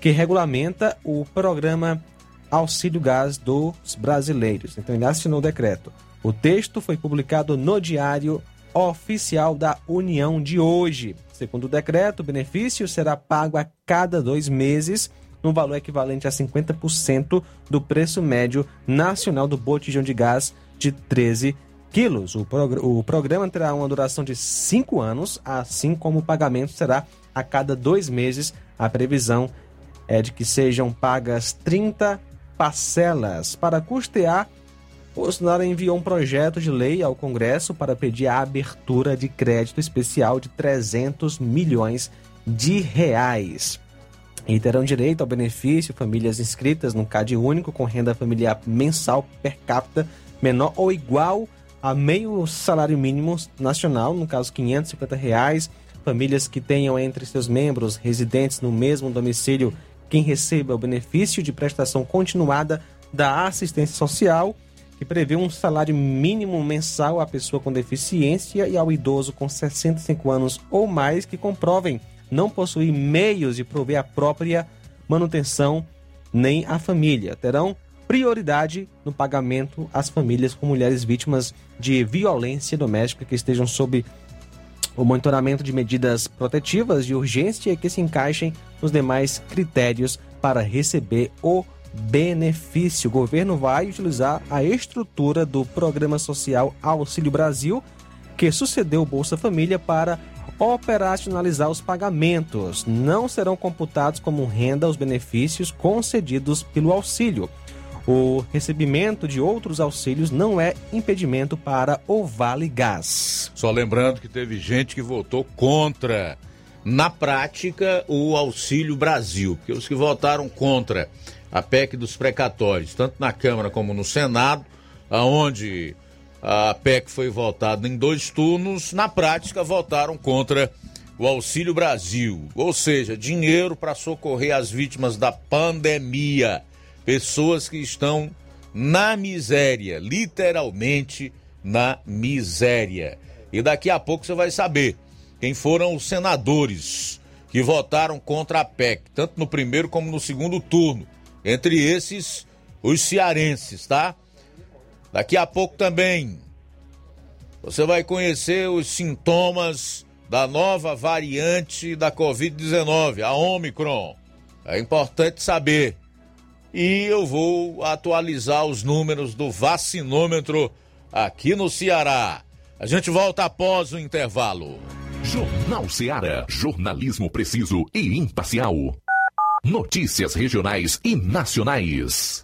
que regulamenta o programa Auxílio Gás dos brasileiros. Então ele assinou o decreto. O texto foi publicado no Diário Oficial da União de hoje. Segundo o decreto, o benefício será pago a cada dois meses, no valor equivalente a 50% do preço médio nacional do botijão de gás de 13 quilos. O, o programa terá uma duração de cinco anos, assim como o pagamento será a cada dois meses. A previsão é de que sejam pagas 30 parcelas. Para custear, Bolsonaro enviou um projeto de lei ao Congresso para pedir a abertura de crédito especial de 300 milhões de reais. E terão direito ao benefício famílias inscritas no CAD único com renda familiar mensal per capita menor ou igual a meio salário mínimo nacional, no caso 550 reais, famílias que tenham entre seus membros residentes no mesmo domicílio quem receba o benefício de prestação continuada da assistência social, que prevê um salário mínimo mensal à pessoa com deficiência e ao idoso com 65 anos ou mais que comprovem não possuir meios de prover a própria manutenção nem a família. Terão prioridade no pagamento às famílias com mulheres vítimas de violência doméstica que estejam sob o monitoramento de medidas protetivas de urgência e que se encaixem nos demais critérios para receber o benefício. O governo vai utilizar a estrutura do Programa Social Auxílio Brasil, que sucedeu o Bolsa Família, para operacionalizar os pagamentos. Não serão computados como renda os benefícios concedidos pelo auxílio. O recebimento de outros auxílios não é impedimento para o Vale Gás. Só lembrando que teve gente que votou contra, na prática, o Auxílio Brasil, porque os que votaram contra a PEC dos precatórios, tanto na Câmara como no Senado, aonde a PEC foi votada em dois turnos, na prática votaram contra o Auxílio Brasil, ou seja, dinheiro para socorrer as vítimas da pandemia pessoas que estão na miséria, literalmente na miséria. E daqui a pouco você vai saber quem foram os senadores que votaram contra a PEC, tanto no primeiro como no segundo turno. Entre esses, os cearenses, tá? Daqui a pouco também você vai conhecer os sintomas da nova variante da Covid-19, a Omicron. É importante saber e eu vou atualizar os números do vacinômetro aqui no Ceará. A gente volta após o intervalo. Jornal Ceará, jornalismo preciso e imparcial. Notícias regionais e nacionais.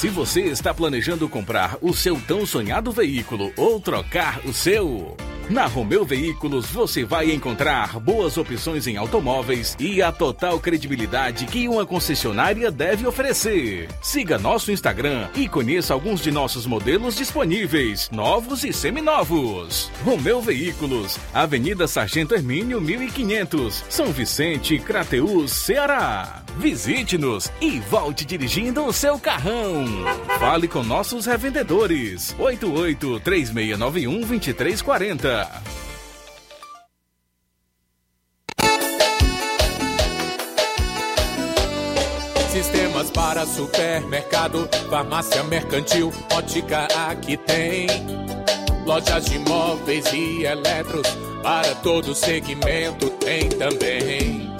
Se você está planejando comprar o seu tão sonhado veículo ou trocar o seu, na Romeu Veículos você vai encontrar boas opções em automóveis e a total credibilidade que uma concessionária deve oferecer. Siga nosso Instagram e conheça alguns de nossos modelos disponíveis, novos e seminovos. Romeu Veículos, Avenida Sargento Hermínio 1500, São Vicente, Crateús, Ceará. Visite-nos e volte dirigindo o seu carrão. Fale com nossos revendedores. 88 3691 2340. Sistemas para supermercado, farmácia mercantil, ótica aqui tem. Lojas de móveis e eletros, para todo segmento tem também.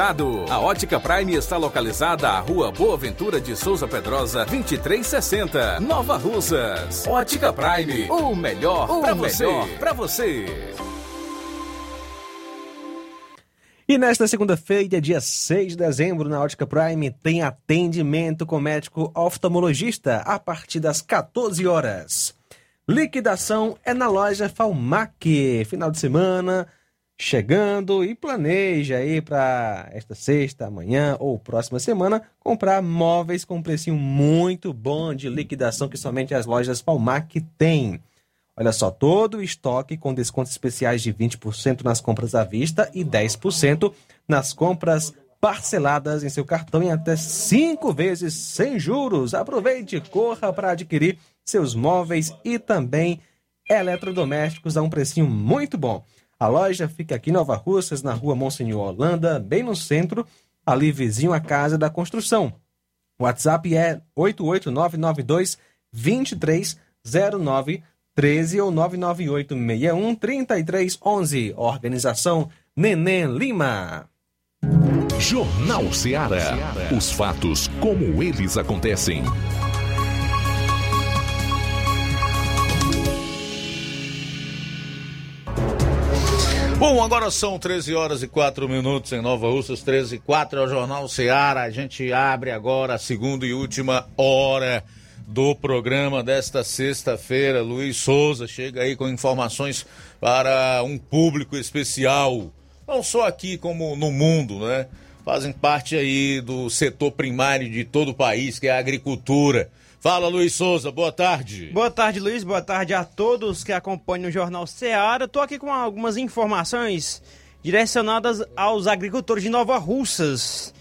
A Ótica Prime está localizada à Rua Boa Ventura de Souza Pedrosa, 2360, Nova Russas. Ótica Prime, o melhor para você. Para você. E nesta segunda-feira, dia 6 de dezembro, na Ótica Prime, tem atendimento com médico oftalmologista a partir das 14 horas. Liquidação é na loja Falmac. Final de semana chegando e planeja aí para esta sexta, amanhã ou próxima semana comprar móveis com um precinho muito bom de liquidação que somente as lojas Palmac têm. Olha só, todo o estoque com descontos especiais de 20% nas compras à vista e 10% nas compras parceladas em seu cartão em até cinco vezes sem juros. Aproveite, corra para adquirir seus móveis e também eletrodomésticos a um precinho muito bom. A loja fica aqui em Nova Russas, na rua Monsenhor Holanda, bem no centro, ali vizinho à Casa da Construção. O WhatsApp é 88992 230913 ou 99861 3311. Organização Neném Lima. Jornal Ceará. Os fatos como eles acontecem. Bom, agora são 13 horas e 4 minutos em Nova Russas, 13 e 4 é o Jornal Ceará. A gente abre agora a segunda e última hora do programa desta sexta-feira. Luiz Souza chega aí com informações para um público especial, não só aqui como no mundo, né? Fazem parte aí do setor primário de todo o país, que é a agricultura. Fala, Luiz Souza, boa tarde. Boa tarde, Luiz. Boa tarde a todos que acompanham o Jornal Ceará. Estou aqui com algumas informações direcionadas aos agricultores de Nova Russas.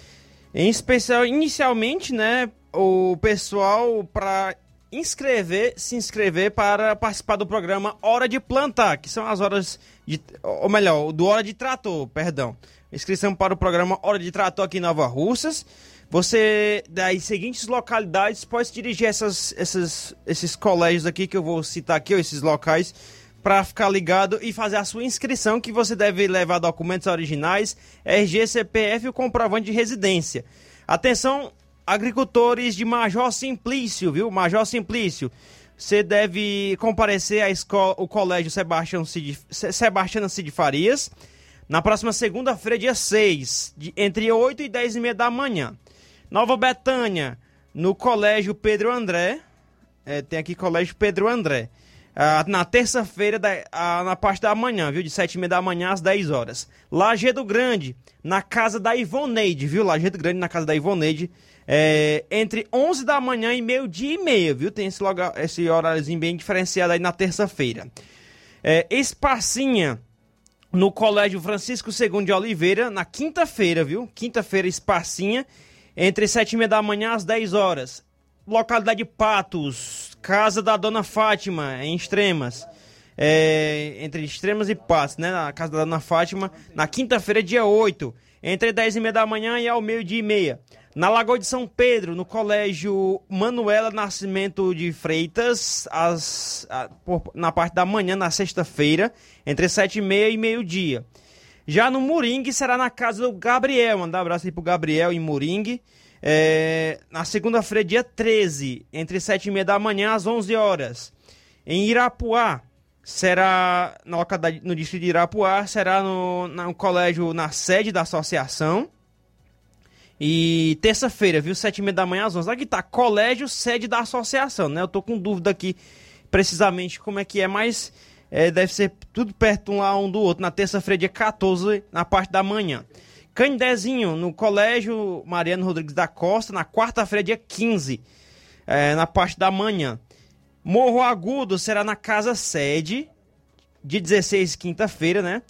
Em especial, inicialmente, né, o pessoal para inscrever, se inscrever para participar do programa Hora de Plantar, que são as horas de, ou melhor, do Hora de Trator, perdão. Inscrição para o programa Hora de Trator aqui em Nova Russas. Você, das seguintes localidades, pode dirigir essas, essas, esses colégios aqui que eu vou citar aqui, esses locais, para ficar ligado e fazer a sua inscrição, que você deve levar documentos originais, RG, CPF e o comprovante de residência. Atenção, agricultores de Major Simplício, viu? Major Simplício. Você deve comparecer à escola, o colégio Sebastião Cid, Sebastião Cid Farias, na próxima segunda-feira, dia 6, de, entre 8 e 10 e meia da manhã. Nova Betânia, no Colégio Pedro André. É, tem aqui Colégio Pedro André. Ah, na terça-feira, na parte da manhã, viu? De sete e meia da manhã às 10 horas. Lajeado Grande, na casa da Ivoneide, viu? Lajeado Grande, na casa da Ivoneide. É, entre 11 da manhã e meio-dia e meia, viu? Tem esse, logo, esse horáriozinho bem diferenciado aí na terça-feira. É, Espacinha, no Colégio Francisco II de Oliveira, na quinta-feira, viu? Quinta-feira, Espacinha entre sete e meia da manhã às 10 horas. Localidade Patos, casa da Dona Fátima, em Extremas. É, entre Extremas e Patos, né? Na casa da Dona Fátima, na quinta-feira, dia 8, entre 10 e meia da manhã e ao meio-dia e meia. Na Lagoa de São Pedro, no Colégio Manuela Nascimento de Freitas, as, a, por, na parte da manhã, na sexta-feira, entre sete e meia e meio-dia. Já no Moringue será na casa do Gabriel. Mandar um abraço aí pro Gabriel em Moringue. É, na segunda-feira, dia 13, entre 7 e meia da manhã às 11 horas. Em Irapuá, será no, no distrito de Irapuá, será no, no colégio, na sede da associação. E terça-feira, viu? 7 e meia da manhã às 11. Aqui tá, colégio, sede da associação, né? Eu tô com dúvida aqui precisamente como é que é, mas É, deve ser tudo perto um lá um do outro, na terça-feira, dia 14, na parte da manhã. Candezinho, no Colégio Mariano Rodrigues da Costa, na quarta-feira, dia 15, é, na parte da manhã. Morro Agudo será na casa sede, de 16, quinta-feira, né?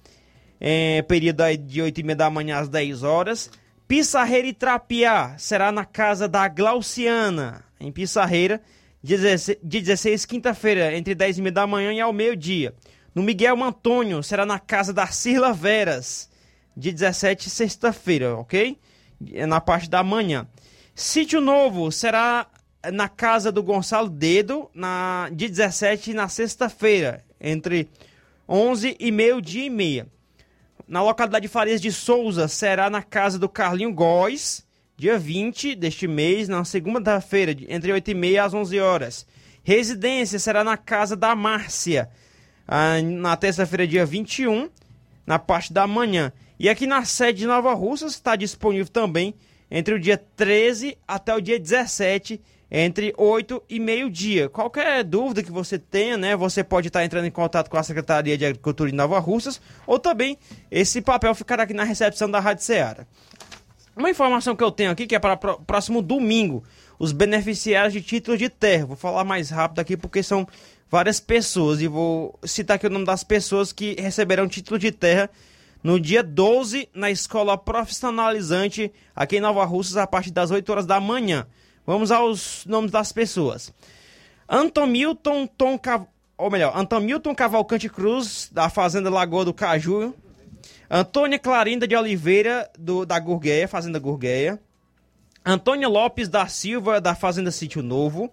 É, período aí de 8 e meia da manhã às 10 horas. Pissarreira e Trapiá será na casa da Glauciana, em Pissarreira, de 16, de 16 quinta-feira, entre 10 e meia da manhã e ao meio-dia. No Miguel Antônio será na casa da Cirla Veras, de 17 sexta-feira, ok? É Na parte da manhã. Sítio Novo será na casa do Gonçalo Dedo, na, de 17 na sexta-feira, entre 11 e meio-dia e meia. Na localidade de Farias de Souza, será na casa do Carlinho Góes, dia 20 deste mês, na segunda-feira, entre 8 e meia às 11 horas. Residência será na casa da Márcia, ah, na terça-feira, dia 21, na parte da manhã. E aqui na sede de Nova Russas está disponível também entre o dia 13 até o dia 17, entre 8 e meio-dia. Qualquer dúvida que você tenha, né, você pode estar entrando em contato com a Secretaria de Agricultura de Nova Russas, ou também esse papel ficará aqui na recepção da Rádio Ceará. Uma informação que eu tenho aqui, que é para o próximo domingo, os beneficiários de títulos de terra. Vou falar mais rápido aqui porque são várias pessoas e vou citar aqui o nome das pessoas que receberão título de terra no dia 12 na escola profissionalizante aqui em Nova Russas a partir das 8 horas da manhã. Vamos aos nomes das pessoas. Antomilton Tom Cav... ou melhor, Antomilton Cavalcante Cruz da Fazenda Lagoa do Caju. Antônia Clarinda de Oliveira do, da Gurgueia, Fazenda Gurgueia. Antônio Lopes da Silva da Fazenda Sítio Novo.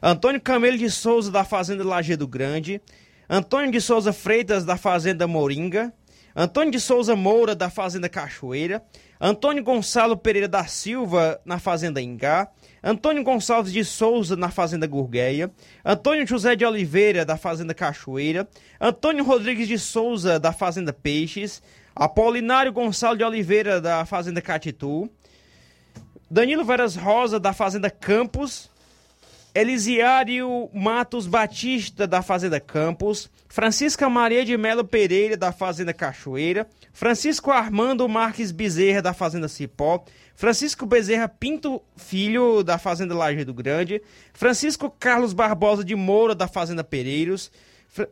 Antônio Camelo de Souza da Fazenda Lajeado Grande. Antônio de Souza Freitas da Fazenda Moringa. Antônio de Souza Moura da Fazenda Cachoeira. Antônio Gonçalo Pereira da Silva na Fazenda Ingá. Antônio Gonçalves de Souza na Fazenda Gurgueia, Antônio José de Oliveira da Fazenda Cachoeira, Antônio Rodrigues de Souza da Fazenda Peixes, Apolinário Gonçalo de Oliveira da Fazenda Catitu, Danilo Veras Rosa da Fazenda Campos, Elisiário Matos Batista da Fazenda Campos, Francisca Maria de Melo Pereira da Fazenda Cachoeira, Francisco Armando Marques Bezerra da Fazenda Cipó, Francisco Bezerra Pinto Filho da Fazenda Lajeado Grande, Francisco Carlos Barbosa de Moura da Fazenda Pereiros,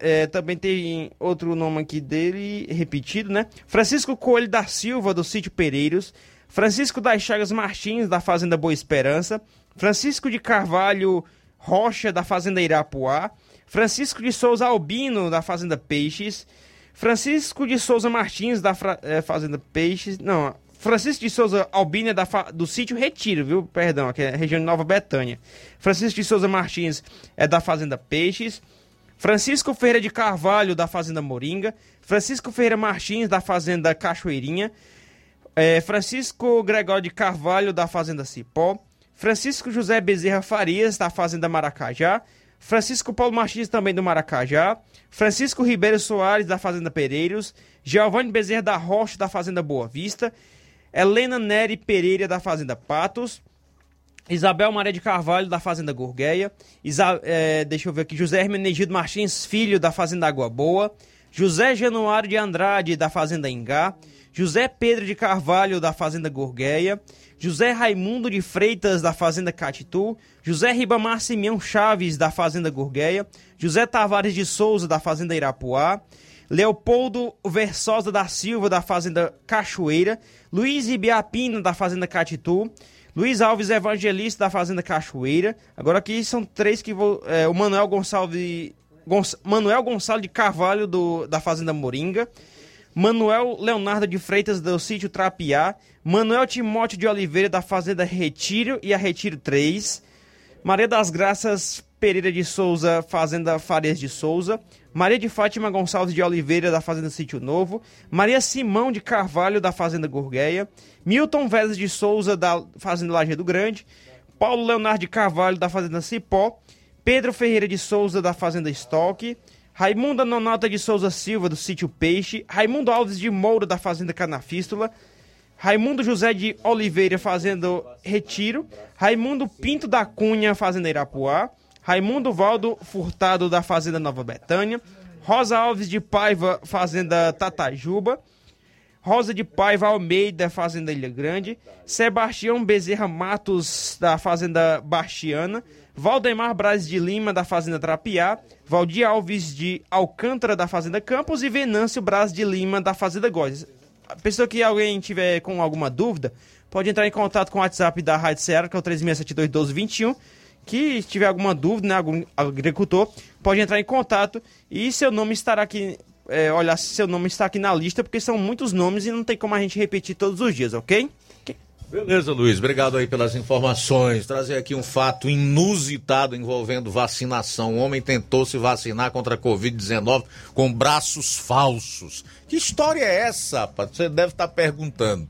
é, também tem outro nome aqui dele repetido, né? Francisco Coelho da Silva do Sítio Pereiros, Francisco das Chagas Martins da Fazenda Boa Esperança, Francisco de Carvalho Rocha da Fazenda Irapuá, Francisco de Souza Albino da Fazenda Peixes, Francisco de Souza Martins da é, Fazenda Peixes, não, Francisco de Souza Albino é da, do sítio Retiro, viu? Perdão, aqui é região de Nova Betânia. Francisco de Souza Martins é da Fazenda Peixes. Francisco Ferreira de Carvalho, da Fazenda Moringa. Francisco Ferreira Martins, da Fazenda Cachoeirinha. É, Francisco Gregório de Carvalho, da Fazenda Cipó. Francisco José Bezerra Farias, da Fazenda Maracajá. Francisco Paulo Martins, também do Maracajá. Francisco Ribeiro Soares, da Fazenda Pereiros. Giovanni Bezerra da Rocha, da Fazenda Boa Vista. Helena Neri Pereira, da Fazenda Patos. Isabel Maria de Carvalho, da Fazenda Gurgueia. Isa, é, deixa eu ver aqui. José Hermenegildo Martins Filho, da Fazenda Água Boa. José Januário de Andrade, da Fazenda Ingá. José Pedro de Carvalho, da Fazenda Gurgueia. José Raimundo de Freitas, da Fazenda Catitu. José Ribamar Simeão Chaves, da Fazenda Gurgueia. José Tavares de Souza, da Fazenda Irapuá. Leopoldo Versosa da Silva, da Fazenda Cachoeira. Luiz Ibiapina, da Fazenda Catitu. Luiz Alves Evangelista, da Fazenda Cachoeira. Agora aqui são três que vou. É, o Manuel Gonçalves. Gonç, Manuel Gonçalo de Carvalho, do, da Fazenda Moringa. Manuel Leonardo de Freitas, do Sítio Trapiá. Manuel Timóteo de Oliveira, da Fazenda Retiro e a Retiro 3. Maria das Graças Pereira de Souza, Fazenda Farias de Souza. Maria de Fátima Gonçalves de Oliveira, da Fazenda Sítio Novo, Maria Simão de Carvalho, da Fazenda Gurgueia, Milton Vélez de Souza, da Fazenda Lajeado Grande, Paulo Leonardo de Carvalho, da Fazenda Cipó, Pedro Ferreira de Souza, da Fazenda Estoque, Raimunda Nonota de Souza Silva, do Sítio Peixe, Raimundo Alves de Moura, da Fazenda Canafístula, Raimundo José de Oliveira, Fazenda Retiro, Raimundo Pinto da Cunha, Fazenda Irapuá, Raimundo Valdo Furtado, da Fazenda Nova Betânia, Rosa Alves de Paiva, Fazenda Tatajuba. Rosa de Paiva Almeida, Fazenda Ilha Grande. Sebastião Bezerra Matos, da Fazenda Bastiana. Valdemar Braz de Lima, da Fazenda Trapiá. Valdir Alves de Alcântara, da Fazenda Campos. E Venâncio Braz de Lima, da Fazenda Góis. A pessoa que alguém tiver com alguma dúvida, pode entrar em contato com o WhatsApp da Rádio Ceará, que é o 36721221. Que tiver alguma dúvida, né, algum agricultor, pode entrar em contato e seu nome estará aqui é, se seu nome está aqui na lista, porque são muitos nomes e não tem como a gente repetir todos os dias, ok? Beleza, Luiz. Obrigado aí pelas informações. Trazer aqui um fato inusitado envolvendo vacinação. Um homem tentou se vacinar contra a Covid-19 com braços falsos. Que história é essa, rapaz? Você deve estar perguntando.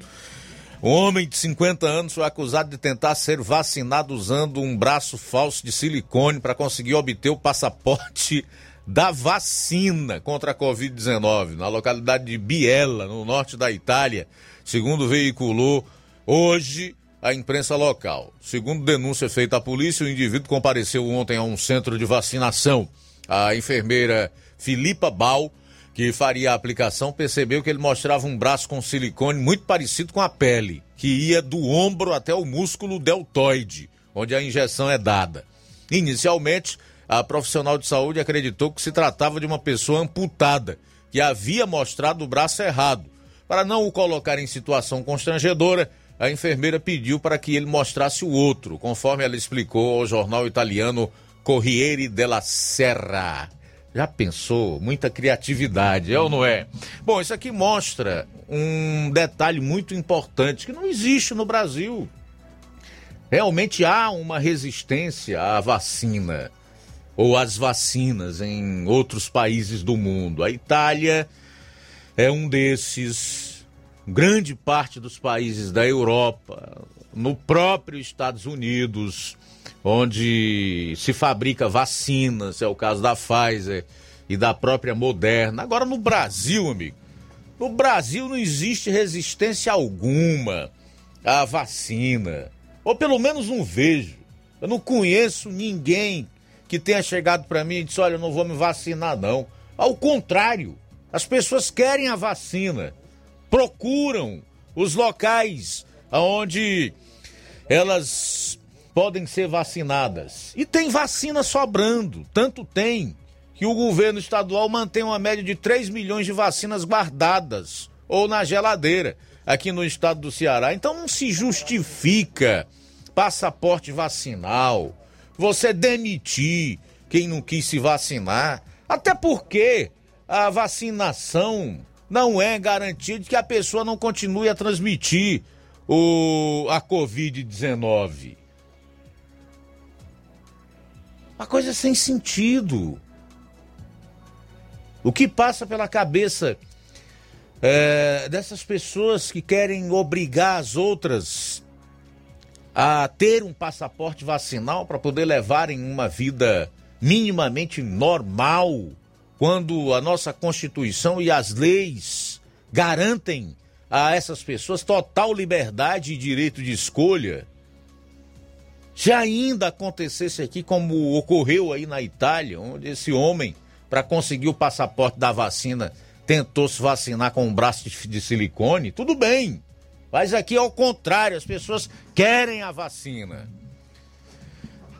Um homem de 50 anos foi acusado de tentar ser vacinado usando um braço falso de silicone para conseguir obter o passaporte da vacina contra a Covid-19 na localidade de Biella, no norte da Itália, segundo veiculou hoje a imprensa local. Segundo denúncia feita à polícia, o indivíduo compareceu ontem a um centro de vacinação. A enfermeira Filipa Bal, que faria a aplicação, percebeu que ele mostrava um braço com silicone muito parecido com a pele, que ia do ombro até o músculo deltoide, onde a injeção é dada. Inicialmente, a profissional de saúde acreditou que se tratava de uma pessoa amputada, que havia mostrado o braço errado. Para não o colocar em situação constrangedora, a enfermeira pediu para que ele mostrasse o outro, conforme ela explicou ao jornal italiano Corriere della Serra. Já pensou? Muita criatividade, é ou não é? Bom, isso aqui mostra um detalhe muito importante que não existe no Brasil. Realmente há uma resistência à vacina ou às vacinas em outros países do mundo. A Itália é um desses, grande parte dos países da Europa, no próprio Estados Unidos, onde se fabrica vacinas, é o caso da Pfizer e da própria Moderna. Agora no Brasil, amigo, no Brasil não existe resistência alguma à vacina, ou pelo menos não vejo. Eu não conheço ninguém que tenha chegado para mim e disse: Olha, eu não vou me vacinar, não. Ao contrário, as pessoas querem a vacina, procuram os locais onde elas podem ser vacinadas. E tem vacina sobrando, tanto tem que o governo estadual mantém uma média de 3 milhões de vacinas guardadas ou na geladeira aqui no estado do Ceará. Então não se justifica passaporte vacinal você demitir quem não quis se vacinar. Até porque a vacinação não é garantia de que a pessoa não continue a transmitir o, a Covid-19. Uma coisa sem sentido. O que passa pela cabeça é, dessas pessoas que querem obrigar as outras a ter um passaporte vacinal para poder levarem uma vida minimamente normal, quando a nossa Constituição e as leis garantem a essas pessoas total liberdade e direito de escolha. Se ainda acontecesse aqui como ocorreu aí na Itália, onde esse homem, para conseguir o passaporte da vacina, tentou se vacinar com um braço de, silicone, tudo bem. Mas aqui é o contrário, as pessoas querem a vacina.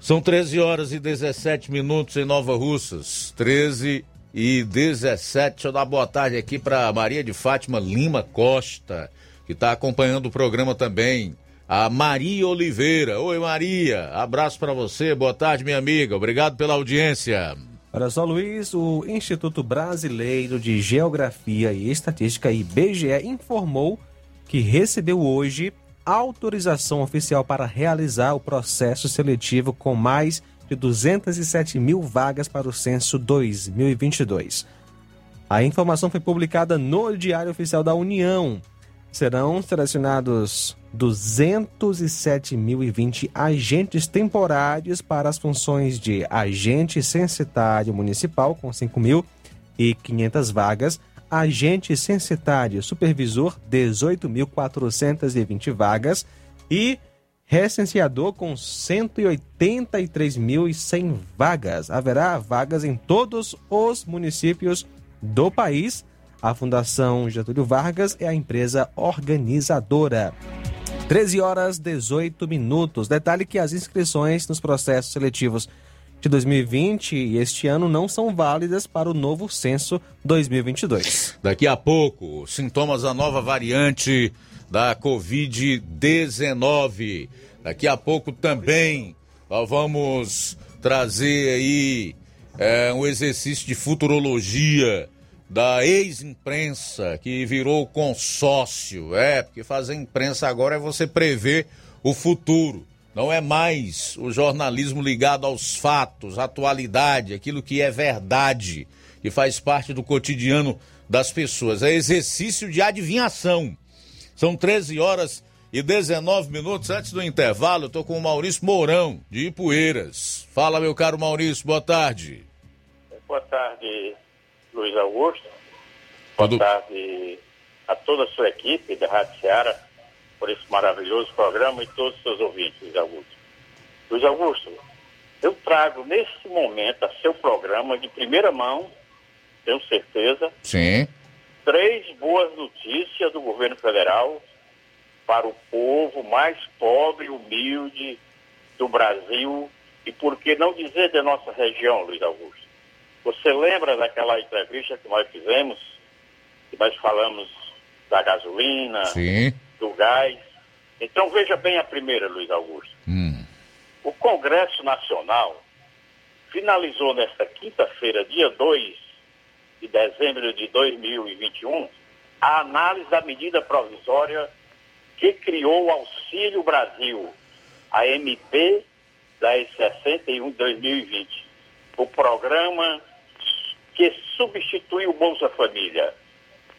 São 13 horas e 17 minutos em Nova Russas. 13 e 17. Deixa eu dar boa tarde aqui para Maria de Fátima Lima Costa, que está acompanhando o programa também. A Maria Oliveira. Oi, Maria. Abraço para você. Boa tarde, minha amiga. Obrigado pela audiência. Olha só, Luiz, o Instituto Brasileiro de Geografia e Estatística, IBGE, informou que recebeu hoje autorização oficial para realizar o processo seletivo com mais de 207 mil vagas para o censo 2022. A informação foi publicada no Diário Oficial da União. Serão selecionados 207.020 agentes temporários para as funções de agente censitário municipal, com 5.500 vagas, agente censitário supervisor, 18.420 vagas, e recenseador com 183.100 vagas. Haverá vagas em todos os municípios do país. A Fundação Getúlio Vargas é a empresa organizadora. 13 horas 18 minutos. Detalhe que as inscrições nos processos seletivos de 2020 e este ano não são válidas para o novo censo 2022. Daqui a pouco, sintomas da nova variante da Covid-19. Daqui a pouco também nós vamos trazer aí é, um exercício de futurologia da ex-imprensa que virou consórcio. É, porque fazer imprensa agora é você prever o futuro. Não é mais o jornalismo ligado aos fatos, atualidade, aquilo que é verdade, que faz parte do cotidiano das pessoas. É exercício de adivinhação. São 13 horas e 19 minutos antes do intervalo. Eu estou com o Maurício Mourão, de Ipueiras. Fala, meu caro Maurício, boa tarde. Boa tarde, Luiz Augusto. Boa Tudo... tarde a toda a sua equipe da Rádio Ceará por esse maravilhoso programa e todos os seus ouvintes, Luiz Augusto. Luiz Augusto, eu trago nesse momento a seu programa de primeira mão, tenho certeza. Sim. Três boas notícias do governo federal para o povo mais pobre e humilde do Brasil e por que não dizer da nossa região, Luiz Augusto. Você lembra daquela entrevista que nós fizemos, que nós falamos da gasolina, Sim. do gás? Então veja bem a primeira, Luiz Augusto. Hum. O Congresso Nacional finalizou nesta quinta-feira, dia 2 de dezembro de 2021, a análise da medida provisória que criou o Auxílio Brasil, a MP 1061 de 2020, o programa que substitui o Bolsa Família.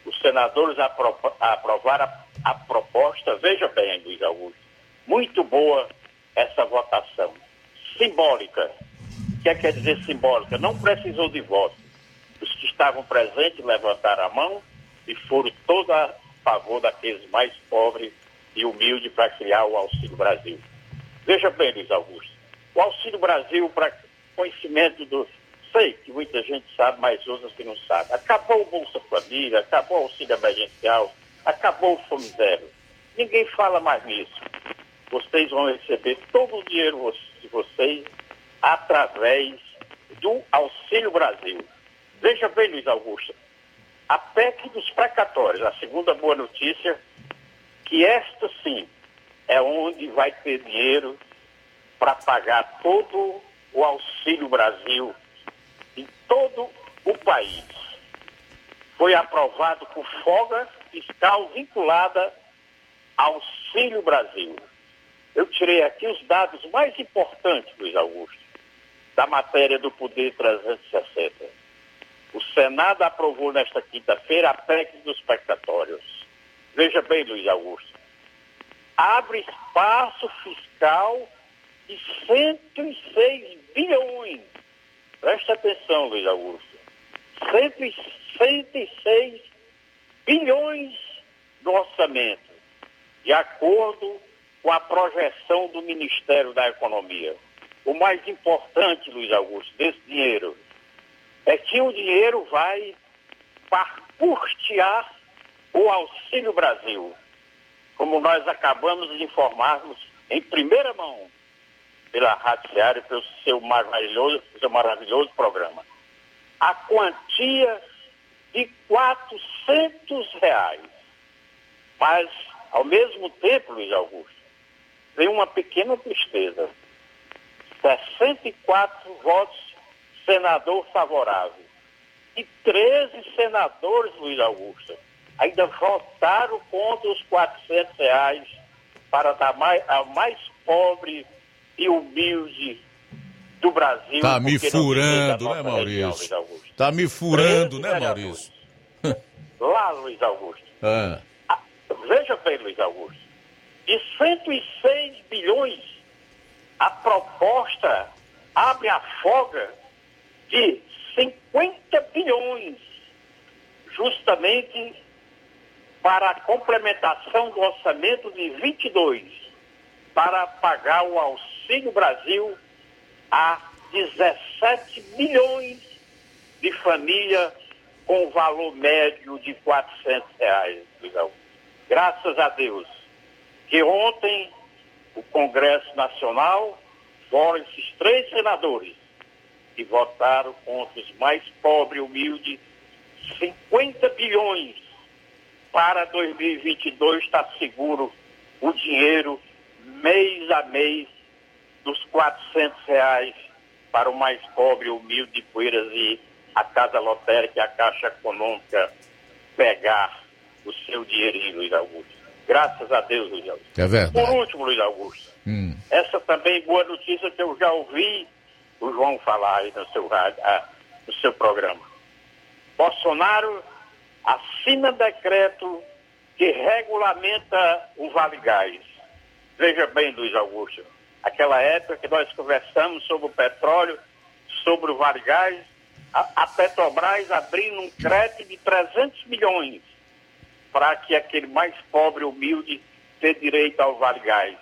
Os senadores apro aprovaram a, a proposta, veja bem, Luiz Augusto, muito boa essa votação. Simbólica. O que é quer dizer simbólica? Não precisou de voto. Os que estavam presentes levantaram a mão e foram todos a favor daqueles mais pobres e humildes para criar o Auxílio Brasil. Veja bem, Luiz Augusto, o Auxílio Brasil, para conhecimento dos sei que muita gente sabe, mas outras que não sabem. Acabou o Bolsa Família, acabou o auxílio emergencial, acabou o Fome Zero. Ninguém fala mais nisso. Vocês vão receber todo o dinheiro de vocês através do Auxílio Brasil. Veja bem, Luiz Augusto, a PEC dos precatórios, a segunda boa notícia, que esta sim é onde vai ter dinheiro para pagar todo o Auxílio Brasil todo o país. Foi aprovado com folga fiscal vinculada ao Auxílio Brasil. Eu tirei aqui os dados mais importantes, Luiz Augusto, da matéria do Poder 360. O Senado aprovou nesta quinta-feira a PEC dos precatórios. Veja bem, Luiz Augusto. Abre espaço fiscal de 106 bilhões Preste atenção, Luiz Augusto. 106 bilhões do orçamento, de acordo com a projeção do Ministério da Economia. O mais importante, Luiz Augusto, desse dinheiro é que o dinheiro vai para custear o Auxílio Brasil, como nós acabamos de informarmos em primeira mão pela Rádio Seara pelo seu maravilhoso, seu maravilhoso programa. A quantia de 400 reais. Mas, ao mesmo tempo, Luiz Augusto, tem uma pequena tristeza. 64 votos senador favorável. E 13 senadores, Luiz Augusto, ainda votaram contra os 400 reais para dar mais, ao mais pobre e humilde do Brasil. Tá me furando, né, Maurício? tá me furando, né, Maurício? Lá, Luiz Augusto. Ah. Ah, veja bem, Luiz Augusto. De 106 bilhões, a proposta abre a folga de 50 bilhões, justamente para a complementação do orçamento de 22 para pagar o Auxílio Brasil a 17 milhões de famílias com valor médio de 400 reais. Luizão. Graças a Deus que ontem o Congresso Nacional, fora esses três senadores, que votaram contra os mais pobres e humildes, 50 bilhões para 2022 está seguro o dinheiro mês a mês dos 400 reais para o mais pobre, humilde de Poeiras e a Casa Lotérica e a Caixa Econômica pegar o seu dinheirinho, Luiz Augusto. Graças a Deus, Luiz Augusto. É verdade. Por último, Luiz Augusto, Hum. essa também boa notícia que eu já ouvi o João falar aí no seu, rádio, ah, no seu programa. Bolsonaro assina decreto que regulamenta o Vale Gás. Veja bem, Luiz Augusto, aquela época que nós conversamos sobre o petróleo, sobre o Vale Gás, a, a Petrobras abrindo um crédito de 300 milhões para que aquele mais pobre, humilde, tenha direito ao Vale Gás.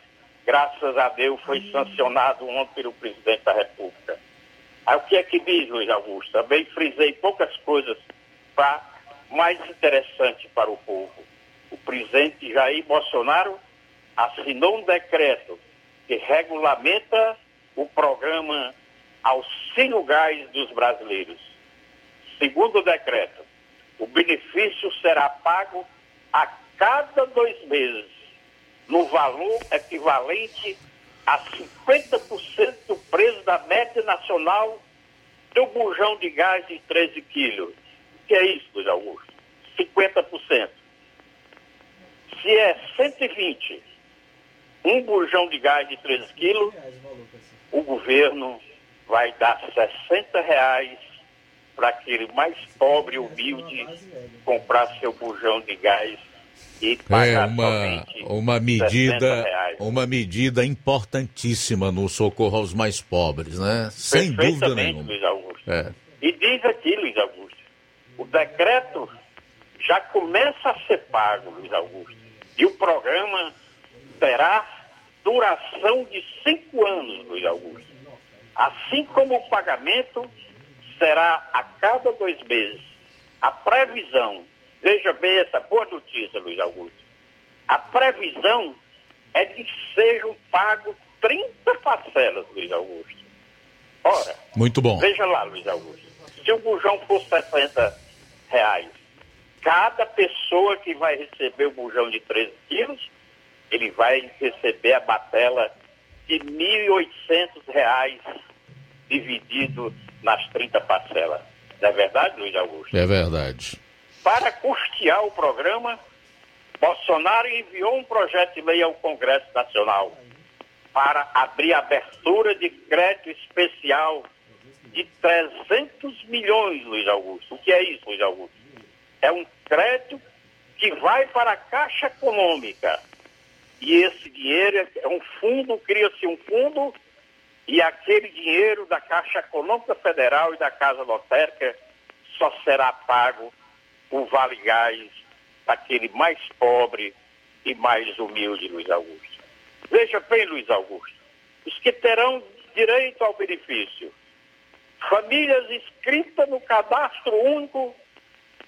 Graças a Deus foi sancionado ontem pelo presidente da República. Aí o que é que diz, Luiz Augusto? Também frisei poucas coisas para mais interessante para o povo. O presidente Jair Bolsonaro assinou um decreto que regulamenta o programa Auxílio Gás dos brasileiros. Segundo o decreto, o benefício será pago a cada dois meses, no valor equivalente a 50% do preço da média nacional do bujão de gás de 13 quilos. O que é isso, Luiz Augusto? 50%. Se é 120, um bujão de gás de 13 quilos, o governo vai dar 60 reais para aquele mais pobre e humilde comprar seu bujão de gás e É pagar uma, uma 60 medida, uma medida importantíssima no socorro aos mais pobres, né? Sem dúvida nenhuma. Luiz Augusto. É. E diz aqui, Luiz Augusto, o decreto já começa a ser pago, Luiz Augusto. E o programa terá duração de cinco anos, Luiz Augusto. Assim como o pagamento será a cada dois meses. A previsão, veja bem essa boa notícia, Luiz Augusto. A previsão é de que sejam pagos 30 parcelas, Luiz Augusto. Ora, Muito bom. Veja lá, Luiz Augusto. Se o bujão for 60 reais, cada pessoa que vai receber o bujão de 13 quilos, ele vai receber a batela de 1.800 reais dividido nas 30 parcelas. Não é verdade, Luiz Augusto? É verdade. Para custear o programa, Bolsonaro enviou um projeto de lei ao Congresso Nacional para abrir abertura de crédito especial de 300 milhões, Luiz Augusto. O que é isso, Luiz Augusto? É um crédito que vai para a Caixa Econômica. E esse dinheiro é- é um fundo, cria-se um fundo e aquele dinheiro da Caixa Econômica Federal e da Casa Lotérica só será pago o Vale Gás daquele mais pobre e mais humilde, Luiz Augusto. Veja bem, Luiz Augusto, os que terão direito ao benefício, famílias inscritas no cadastro único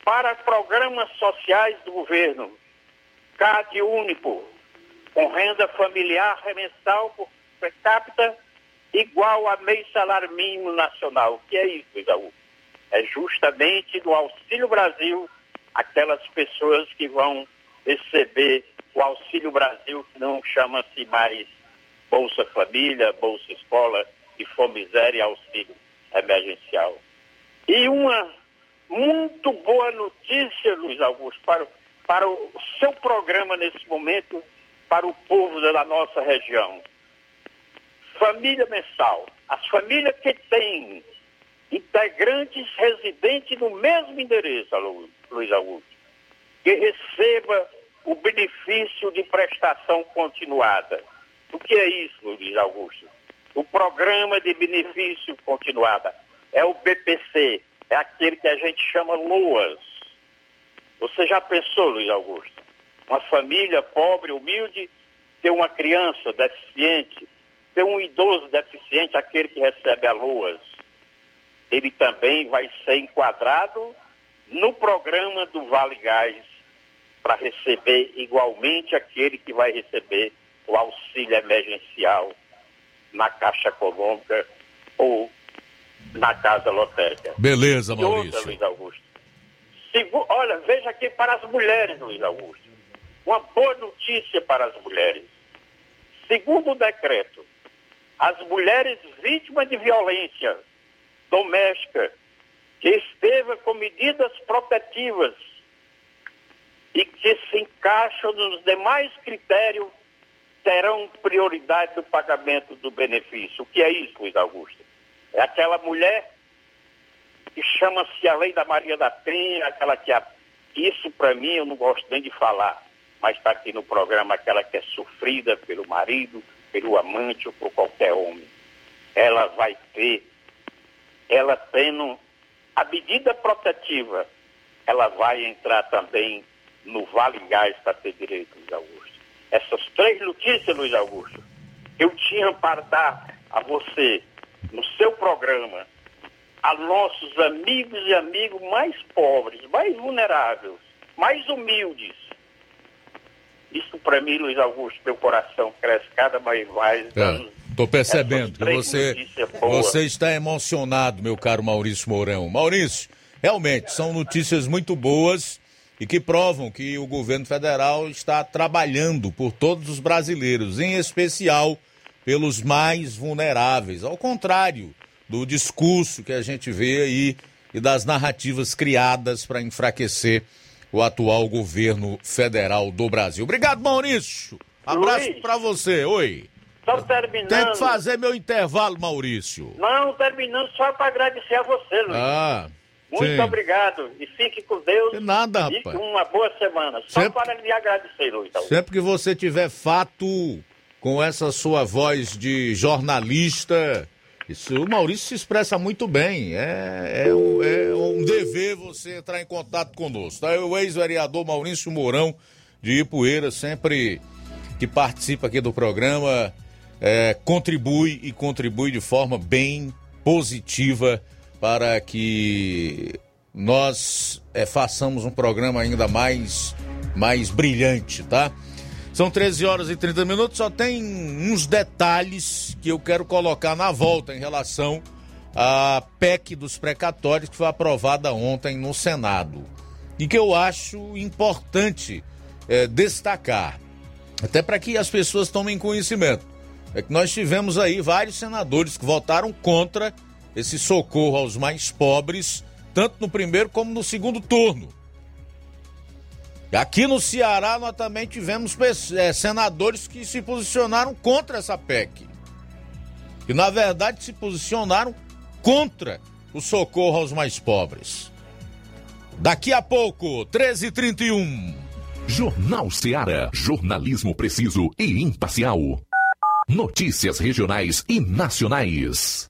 para programas sociais do governo, CAD único, com renda familiar remensal por per capita igual a meio salário mínimo nacional. O que é isso, Augusto? É justamente do Auxílio Brasil aquelas pessoas que vão receber o Auxílio Brasil, que não chama-se mais Bolsa Família, Bolsa Escola e Zero e Auxílio Emergencial. E uma muito boa notícia, Luiz Augusto, para, para o seu programa nesse momento, para o povo da nossa região. Família mensal. As famílias que têm integrantes residentes no mesmo endereço, Lu- Luiz Augusto, que receba o benefício de prestação continuada. O que é isso, Luiz Augusto? O programa de benefício continuada é o BPC, é aquele que a gente chama LOAS. Você já pensou, Luiz Augusto? Uma família pobre, humilde, ter uma criança deficiente, ter um idoso deficiente, aquele que recebe a LOAS, ele também vai ser enquadrado no programa do Vale Gás para receber igualmente aquele que vai receber o auxílio emergencial na Caixa Econômica ou na Casa Lotérica. Beleza, E outra, Maurício. Luiz Augusto. Olha, veja aqui para as mulheres, Luiz Augusto. Uma boa notícia para as mulheres. Segundo o decreto, as mulheres vítimas de violência doméstica que esteve com medidas protetivas e que se encaixam nos demais critérios terão prioridade no pagamento do benefício. O que é isso, Luiz Augusto? É aquela mulher que chama-se a lei da Maria da Penha, aquela que a... isso para mim eu não gosto nem de falar, mas está aqui no programa aquela que é sofrida pelo marido, pelo amante ou por qualquer homem. Ela vai ter, ela tendo a medida protetiva, ela vai entrar também no Vale Gás para ter direito, Luiz Augusto. Essas três notícias, Luiz Augusto, eu tinha para dar a você no seu programa, a nossos amigos e amigos mais pobres, mais vulneráveis, mais humildes. Isso para mim, Luiz Augusto, meu coração cresce cada vez mais. Estou percebendo que você, você está emocionado, meu caro Maurício Mourão. Maurício, realmente são notícias muito boas e que provam que o governo federal está trabalhando por todos os brasileiros, em especial pelos mais vulneráveis. Ao contrário do discurso que a gente vê aí e das narrativas criadas para enfraquecer o atual governo federal do Brasil. Obrigado, Maurício. Abraço para você. Oi. Só terminando. Tem que fazer meu intervalo, Maurício. Não, terminando só para agradecer a você, Luiz. Ah, Muito sim. obrigado. E fique com Deus. De nada, E rapaz. uma boa semana. Só Sempre- para lhe agradecer, Luiz. Sempre que você tiver fato com essa sua voz de jornalista, isso, o Maurício se expressa muito bem. É, é um, é um dever você entrar em contato conosco. Tá? O ex-vereador Maurício Mourão de Ipueira, sempre que participa aqui do programa, é, contribui e contribui de forma bem positiva para que nós é, façamos um programa ainda mais, mais brilhante, tá? São 13 horas e 30 minutos, só tem uns detalhes que eu quero colocar na volta em relação à PEC dos precatórios que foi aprovada ontem no Senado. E que eu acho importante eh, destacar, até para que as pessoas tomem conhecimento. É que nós tivemos aí vários senadores que votaram contra esse socorro aos mais pobres, tanto no primeiro como no segundo turno. Aqui no Ceará nós também tivemos eh, senadores que se posicionaram contra essa PEC. Que na verdade se posicionaram contra o socorro aos mais pobres. Daqui a pouco, 13h31. Jornal Seara. Jornalismo preciso e imparcial. Notícias regionais e nacionais.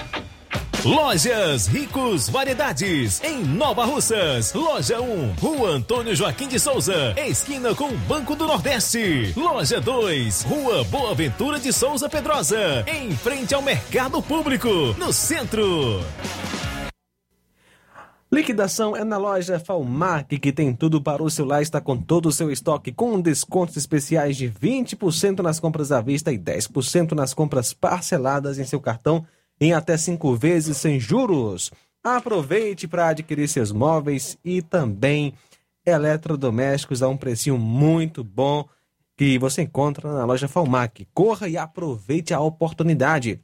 Lojas Ricos Variedades, em Nova Russas. Loja 1, Rua Antônio Joaquim de Souza, esquina com Banco do Nordeste. Loja 2, Rua Boa Ventura de Souza Pedrosa, em frente ao Mercado Público, no centro. Liquidação é na loja Falmac, que tem tudo para o celular, está com todo o seu estoque, com descontos especiais de 20% nas compras à vista e 10% nas compras parceladas em seu cartão em até cinco vezes sem juros. Aproveite para adquirir seus móveis e também eletrodomésticos a um precinho muito bom que você encontra na loja Falmac. Corra e aproveite a oportunidade.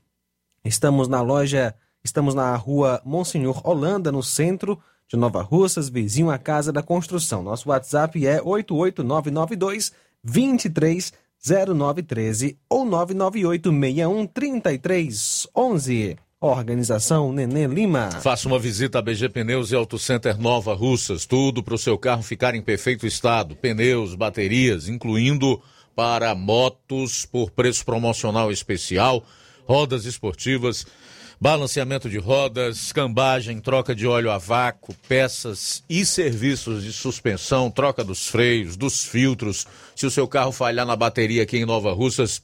Estamos na loja, estamos na rua Monsenhor Holanda, no centro de Nova Russas, vizinho à Casa da Construção. Nosso WhatsApp é 88992 230913 ou 998613311. Organização Nenê Lima. Faça uma visita a BG Pneus e Auto Center Nova Russas. Tudo para o seu carro ficar em perfeito estado. Pneus, baterias, incluindo para motos por preço promocional especial, rodas esportivas, balanceamento de rodas, cambagem, troca de óleo a vácuo, peças e serviços de suspensão, troca dos freios, dos filtros. Se o seu carro falhar na bateria aqui em Nova Russas,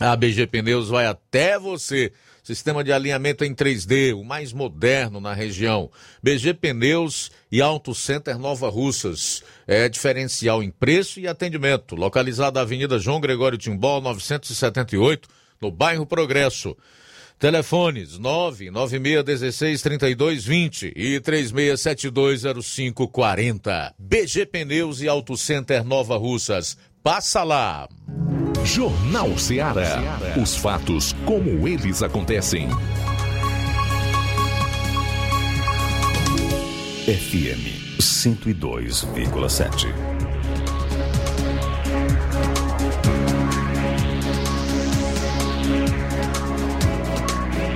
a BG Pneus vai até você. Sistema de alinhamento em 3D, o mais moderno na região. BG Pneus e Auto Center Nova Russas. É diferencial em preço e atendimento. Localizado na Avenida João Gregório Timbó, 978, no bairro Progresso. Telefones 996163220 e 36720540. BG Pneus e Auto Center Nova Russas. Passa lá. Jornal Ceará. Os fatos como eles acontecem. FM 102,7.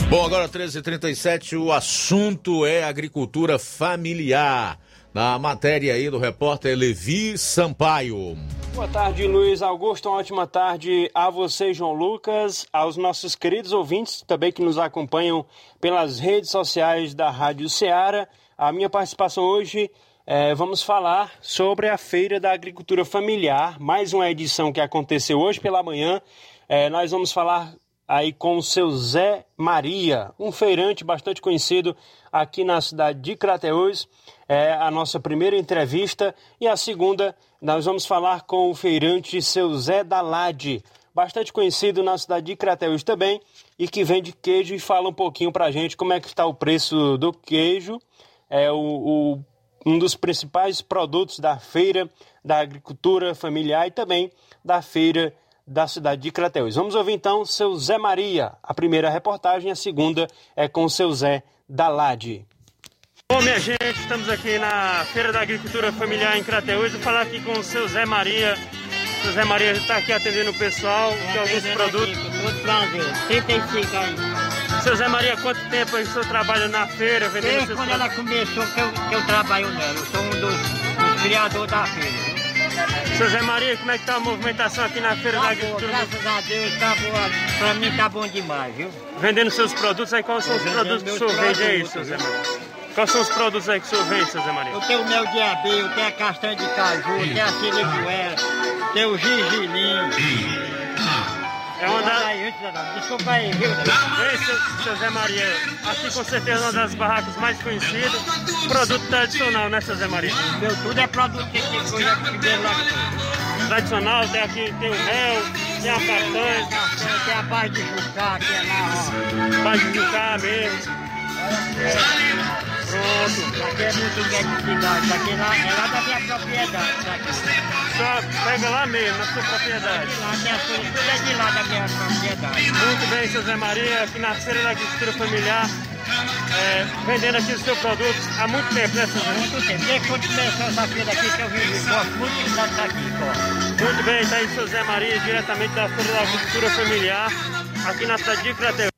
Bom, agora 13h37, o assunto é agricultura familiar. Na matéria aí do repórter Levi Sampaio. Boa tarde, Luiz Augusto. Uma ótima tarde a você, João Lucas, aos nossos queridos ouvintes também que nos acompanham pelas redes sociais da Rádio Ceará. A minha participação hoje é, vamos falar sobre a Feira da Agricultura Familiar, mais uma edição que aconteceu hoje pela manhã. É, nós vamos falar aí com o seu Zé Maria, um feirante bastante conhecido aqui na cidade de Crateús. É a nossa primeira entrevista e a segunda nós vamos falar com o feirante seu Zé Dalade, bastante conhecido na cidade de Crateús também e que vende queijo e fala um pouquinho para a gente como é que está o preço do queijo, é o, o, um dos principais produtos da feira da agricultura familiar e também da feira da cidade de Crateús. Vamos ouvir então seu Zé Maria, a primeira reportagem, a segunda é com o seu Zé Dalade. Bom, minha gente, estamos aqui na Feira da Agricultura Familiar em Crateús. Vou falar aqui com o seu Zé Maria. O Zé Maria está aqui atendendo o pessoal, tem alguns produtos. Todo prazer, 35 aí. Seu Zé Maria, quanto tempo aí o senhor trabalha na feira vendendo Desde quando ela começou que eu, que eu trabalho nela, eu sou um dos, dos criadores da feira. Seu Zé Maria, como é que está a movimentação aqui na Feira da Tá boa, Agricultura? graças a Deus, tá boa. Pra mim tá bom demais, viu? Vendendo seus produtos aí, quais são os produtos que o senhor vende aí, produtos, seu Zé? Maria? Quais são os produtos aí que o senhor vende, seu Zé Maria? Eu tenho o mel de abelha, eu tenho a castanha de caju, eu tenho a siricuela, tenho o gergelim. É uma da... Aí, antes da- Desculpa aí, viu? Ei, seu, Zé Maria, aqui com certeza é uma das barracas mais conhecidas. Produto tradicional, né, seu Zé Maria? Meu tudo é produto que tem coisa primeiro lá. Tradicional, tem aqui, tem o mel, tem a castanha. Tem a base de jucá, que é lá, ó. Base de jucá mesmo. Pronto. Aqui é muito identidade, aqui lá, é lá da minha propriedade. Daqui. Só pega lá mesmo, na sua propriedade. Lá tem as tudo é de lá da minha propriedade. Muito bem, seu Zé Maria, aqui na Feira da Agricultura Familiar, é, vendendo aqui o seu produto há muito tempo, né, Zé? Muito tempo. Desde quando começou essa feira aqui que eu vivo, gosto muito de estar aqui, ó. Muito bem, está aí seu Zé Maria, diretamente da Feira da Agricultura Familiar, aqui na cidade de Crateus.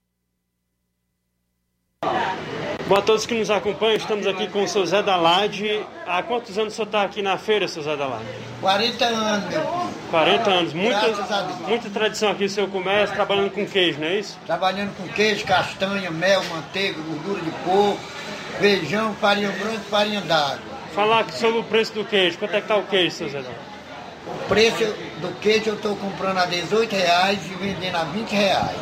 Boa a todos que nos acompanham, estamos aqui com o seu Zé Dalade. Há quantos anos o senhor está aqui na feira, seu Zé Dalade? 40 anos, meu filho. 40 anos, muita, muita tradição aqui no seu comércio, trabalhando com queijo, não é isso? Trabalhando com queijo, castanha, mel, manteiga, gordura de porco, feijão, farinha branca e farinha d'água. Falar sobre o preço do queijo, quanto é que está o queijo, seu Zé Dalade? O preço do queijo eu estou comprando a 18 reais e vendendo a 20 reais.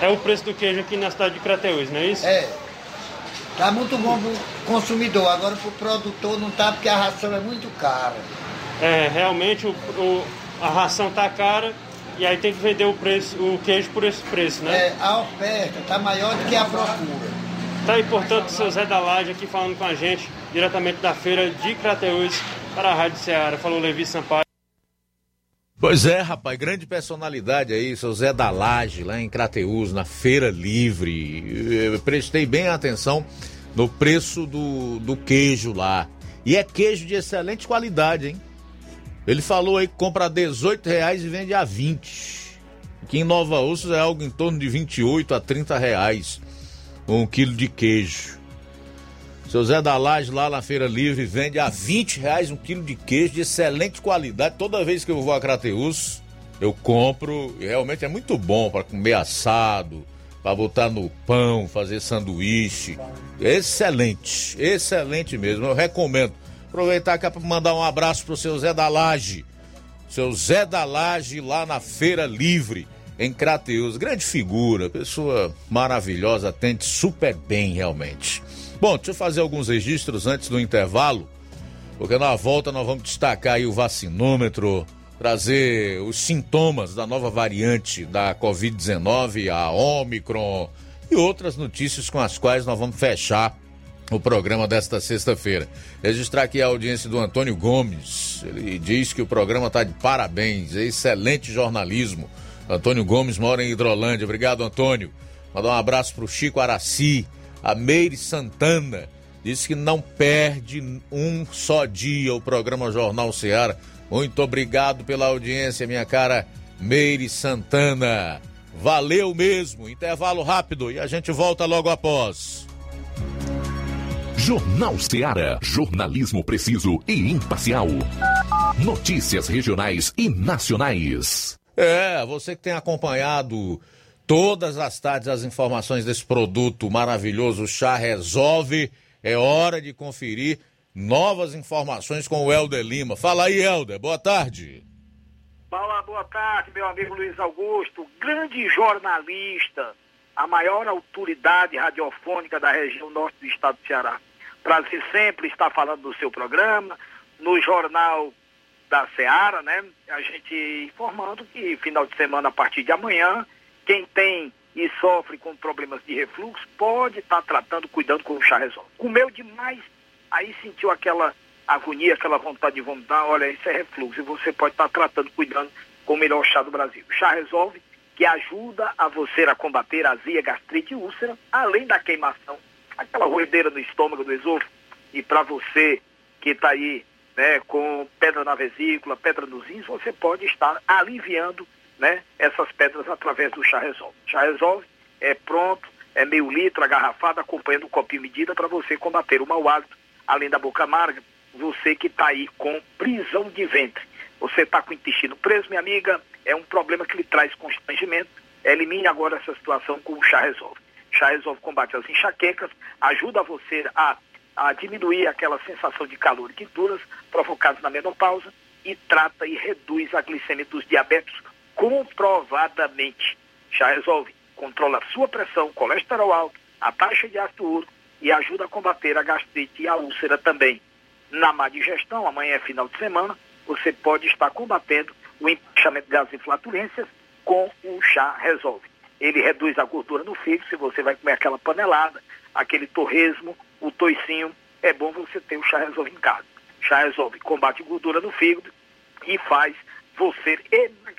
É o preço do queijo aqui na cidade de Crateús, não é isso? É. Tá muito bom pro consumidor, agora pro produtor não tá porque a ração é muito cara. É, realmente o, o- a ração tá cara e aí tem que vender o preço, o queijo por esse preço, né? É, a oferta tá maior do que a procura. Tá aí, portanto, o seu Zé da Laje aqui falando com a gente, diretamente da feira de Crateús para a Rádio Ceará. Falou Levi Sampaio. Pois é, rapaz, grande personalidade aí, seu Zé da Laje, lá em Crateús, na Feira Livre. Eu prestei bem atenção no preço do, do queijo lá. E é queijo de excelente qualidade, hein? Ele falou aí que compra a 18 reais e vende a 20. Aqui em Nova Ursos é algo em torno de 28 a 30 reais um quilo de queijo. Seu Zé da Laje lá na Feira Livre vende a 20 reais um quilo de queijo de excelente qualidade. Toda vez que eu vou a Crateus, eu compro e realmente é muito bom para comer assado, para botar no pão, fazer sanduíche. Excelente, excelente mesmo. Eu recomendo. Aproveitar aqui para mandar um abraço pro seu Zé da Laje. Seu Zé da Laje lá na Feira Livre, em Crateus. Grande figura, pessoa maravilhosa, atende super bem realmente. Bom, deixa eu fazer alguns registros antes do intervalo, porque na volta nós vamos destacar aí o vacinômetro, trazer os sintomas da nova variante da Covid-19, a Omicron e outras notícias com as quais nós vamos fechar o programa desta sexta-feira. Registrar aqui a audiência do Antônio Gomes. Ele diz que o programa está de parabéns, é excelente jornalismo. Antônio Gomes mora em Hidrolândia. Obrigado, Antônio. Mandar um abraço para o Chico Araci, a Meire Santana. Diz que não perde um só dia o programa Jornal Seara. Muito obrigado pela audiência, minha cara Meire Santana. Valeu mesmo. Intervalo rápido e a gente volta logo após. Jornal Seara. Jornalismo preciso e imparcial. Notícias regionais e nacionais. É, você que tem acompanhado todas as tardes as informações desse produto maravilhoso, o Chá Resolve, é hora de conferir novas informações com o Helder Lima. Fala aí, Helder, boa tarde. Fala, boa tarde, meu amigo Luiz Augusto, grande jornalista, a maior autoridade radiofônica da região norte do estado do Ceará. Prazer sempre estar falando do seu programa, no jornal da Seara, né? A gente informando que final de semana, a partir de amanhã, quem tem e sofre com problemas de refluxo pode estar tratando, cuidando com o chá resolve. Comeu demais, aí sentiu aquela agonia, aquela vontade de vomitar, olha, isso é refluxo. E você pode estar tratando, cuidando com o melhor chá do Brasil. O chá resolve, que ajuda a você a combater azia, gastrite e úlcera, além da queimação, aquela roedeira no estômago, do esôfago. E para você que está aí né, com pedra na vesícula, pedra nos rins, você pode estar aliviando né, essas pedras através do chá resolve. Chá resolve é pronto, é meio litro, agarrafado, acompanhando um copinho medida para você combater o mau hálito, além da boca amarga, você que está aí com prisão de ventre. Você está com o intestino preso, minha amiga, é um problema que lhe traz constrangimento. Elimine agora essa situação com o chá resolve. Chá resolve combate as enxaquecas, ajuda você a, a diminuir aquela sensação de calor e quinturas provocadas na menopausa e trata e reduz a glicemia dos diabetes comprovadamente. Chá resolve, controla a sua pressão, colesterol alto, a taxa de ácido úrico e ajuda a combater a gastrite e a úlcera também. Na má digestão, amanhã é final de semana, você pode estar combatendo o empachamento das inflatulências com o chá resolve. Ele reduz a gordura no fígado, se você vai comer aquela panelada, aquele torresmo, o toicinho, é bom você ter o chá resolve em casa. Chá resolve, combate gordura no fígado e faz você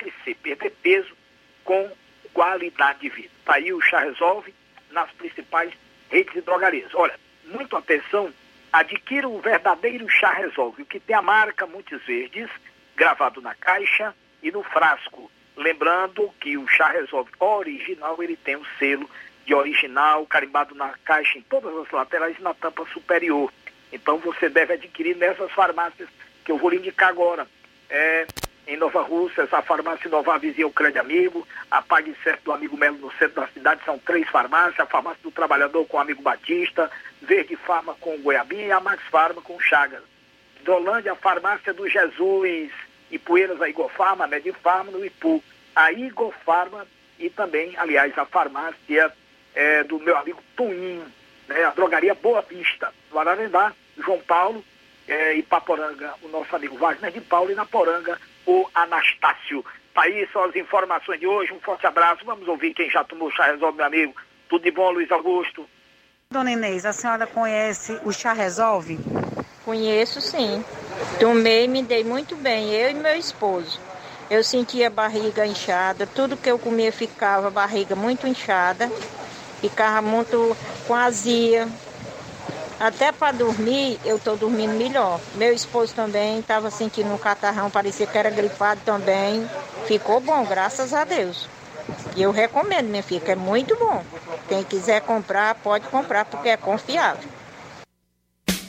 emagrecer, perder peso com qualidade de vida. Está aí o chá resolve nas principais redes de drogarias. Olha, muito atenção, adquira o verdadeiro chá resolve, o que tem a marca Montes Verdes, gravado na caixa e no frasco. Lembrando que o chá resolve original, ele tem o selo de original, carimbado na caixa em todas as laterais e na tampa superior. Então você deve adquirir nessas farmácias que eu vou lhe indicar agora. É, em Nova Rússia, a farmácia Nova Vizinha, o Grande Amigo, a Pague Certo do Amigo Melo no centro da cidade, são três farmácias, a farmácia do Trabalhador com o Amigo Batista, Verde Farma com o Goiabinha e a Max Farma com o Chagas. Dolândia, a farmácia do Jesus, Ipueiras, a Igor Farma, a Medifarma no Ipu, a Igor Farma e também, aliás, a farmácia é, do meu amigo Tuninho, né, a drogaria Boa Vista, no Ararendá, João Paulo, é, e Paporanga, o nosso amigo Wagner de Paulo, e na Poranga, o Anastácio. Tá aí são as informações de hoje. Um forte abraço. Vamos ouvir quem já tomou chá resolve, meu amigo. Tudo de bom, Luiz Augusto. Dona Inês, a senhora conhece o chá resolve? Conheço sim. Tomei e me dei muito bem, eu e meu esposo. Eu sentia a barriga inchada, tudo que eu comia ficava a barriga muito inchada, ficava muito com azia, até para dormir, eu estou dormindo melhor. Meu esposo também estava sentindo um catarrão, parecia que era gripado também. Ficou bom, graças a Deus. E eu recomendo, minha filha, é muito bom. Quem quiser comprar, pode comprar, porque é confiável.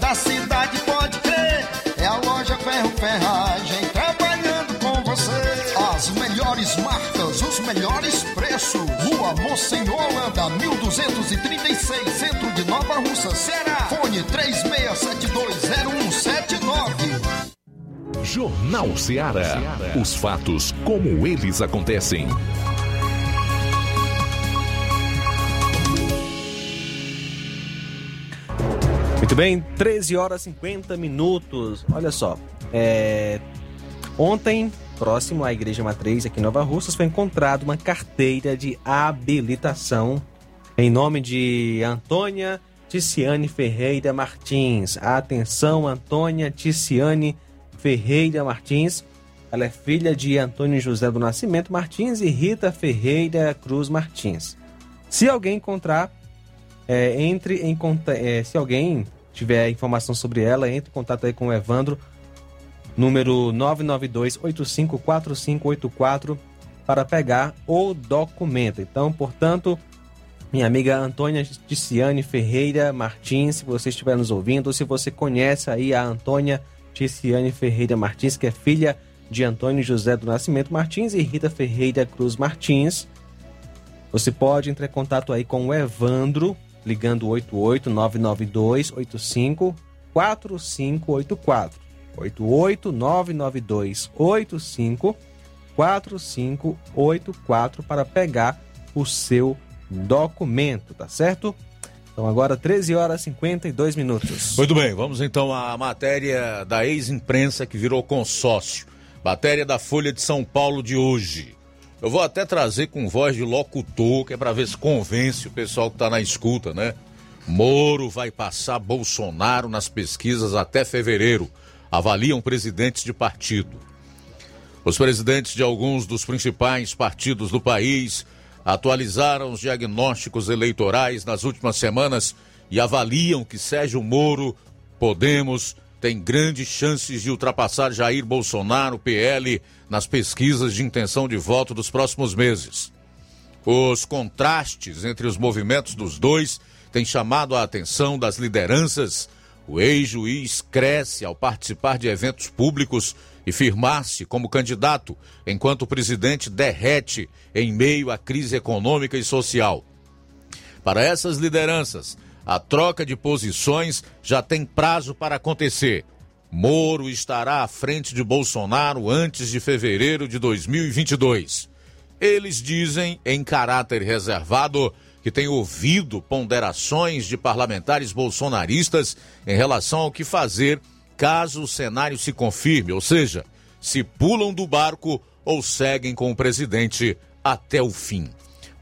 da cidade, pode crer. É a loja Ferro Ferragem trabalhando com você. As melhores marcas, os melhores preços. Rua Mocenola, Holanda, 1236, centro de Nova Russa, Ceará. Fone 36720179. Jornal Ceará. Os fatos como eles acontecem. Muito bem, 13 horas e 50 minutos. Olha só, é... ontem, próximo à Igreja Matriz, aqui em Nova Russas, foi encontrada uma carteira de habilitação em nome de Antônia Ticiane Ferreira Martins. Atenção, Antônia Ticiane Ferreira Martins. Ela é filha de Antônio José do Nascimento Martins e Rita Ferreira Cruz Martins. Se alguém encontrar, é, entre em contato. se alguém tiver informação sobre ela, entre em contato aí com o Evandro, número 992-854584, para pegar o documento. Então, portanto, minha amiga Antônia Ticiane Ferreira Martins, se você estiver nos ouvindo, ou se você conhece aí a Antônia Ticiane Ferreira Martins, que é filha de Antônio José do Nascimento Martins e Rita Ferreira Cruz Martins, você pode entrar em contato aí com o Evandro, ligando 88 992 85 4584. 88 992 85 4584 para pegar o seu documento, tá certo? Então agora 13 horas e 52 minutos. Muito bem, vamos então à matéria da ex-imprensa que virou consórcio. Matéria da Folha de São Paulo de hoje. Eu vou até trazer com voz de locutor, que é para ver se convence o pessoal que está na escuta, né? Moro vai passar Bolsonaro nas pesquisas até fevereiro, avaliam presidentes de partido. Os presidentes de alguns dos principais partidos do país atualizaram os diagnósticos eleitorais nas últimas semanas e avaliam que Sérgio Moro, Podemos, tem grandes chances de ultrapassar Jair Bolsonaro, PL, nas pesquisas de intenção de voto dos próximos meses. Os contrastes entre os movimentos dos dois têm chamado a atenção das lideranças. O ex-juiz cresce ao participar de eventos públicos e firmar-se como candidato, enquanto o presidente derrete em meio à crise econômica e social. Para essas lideranças, a troca de posições já tem prazo para acontecer. Moro estará à frente de Bolsonaro antes de fevereiro de 2022. Eles dizem, em caráter reservado, que têm ouvido ponderações de parlamentares bolsonaristas em relação ao que fazer caso o cenário se confirme, ou seja, se pulam do barco ou seguem com o presidente até o fim.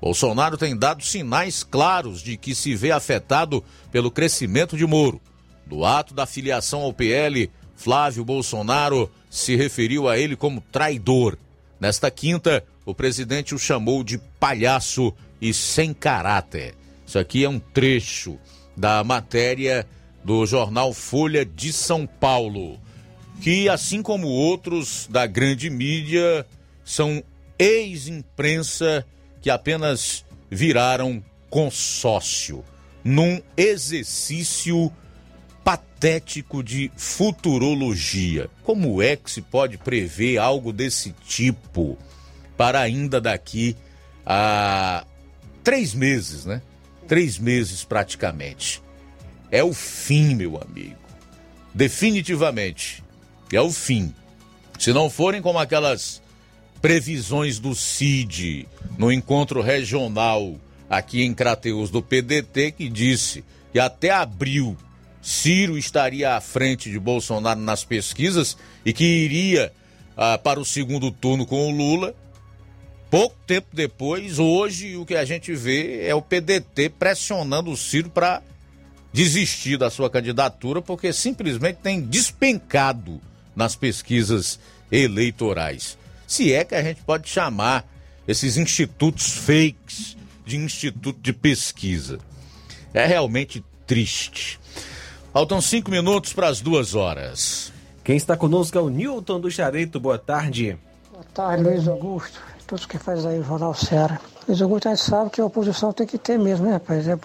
Bolsonaro tem dado sinais claros de que se vê afetado pelo crescimento de Moro. No ato da filiação ao PL, Flávio Bolsonaro se referiu a ele como traidor. Nesta quinta, o presidente o chamou de palhaço e sem caráter. Isso aqui é um trecho da matéria do jornal Folha de São Paulo, que, assim como outros da grande mídia, são ex-imprensa que apenas viraram consórcio num exercício patético de futurologia. Como é que se pode prever algo desse tipo para ainda daqui a três meses, né? Três meses praticamente. É o fim, meu amigo. Definitivamente. É o fim. Se não forem como aquelas previsões do CID no encontro regional aqui em Crateus do PDT, que disse que até abril Ciro estaria à frente de Bolsonaro nas pesquisas e que iria ah, para o segundo turno com o Lula. Pouco tempo depois, hoje, o que a gente vê é o PDT pressionando o Ciro para desistir da sua candidatura, porque simplesmente tem despencado nas pesquisas eleitorais. Se é que a gente pode chamar esses institutos fakes de instituto de pesquisa. É realmente triste. Faltam cinco minutos para as duas horas. Quem está conosco é o Newton do Chareito. Boa tarde. Boa tarde, Luiz Augusto. Todos que fazem aí o Jornal Ceará. Luiz Augusto, a gente sabe que a oposição tem que ter mesmo, né, rapaz? É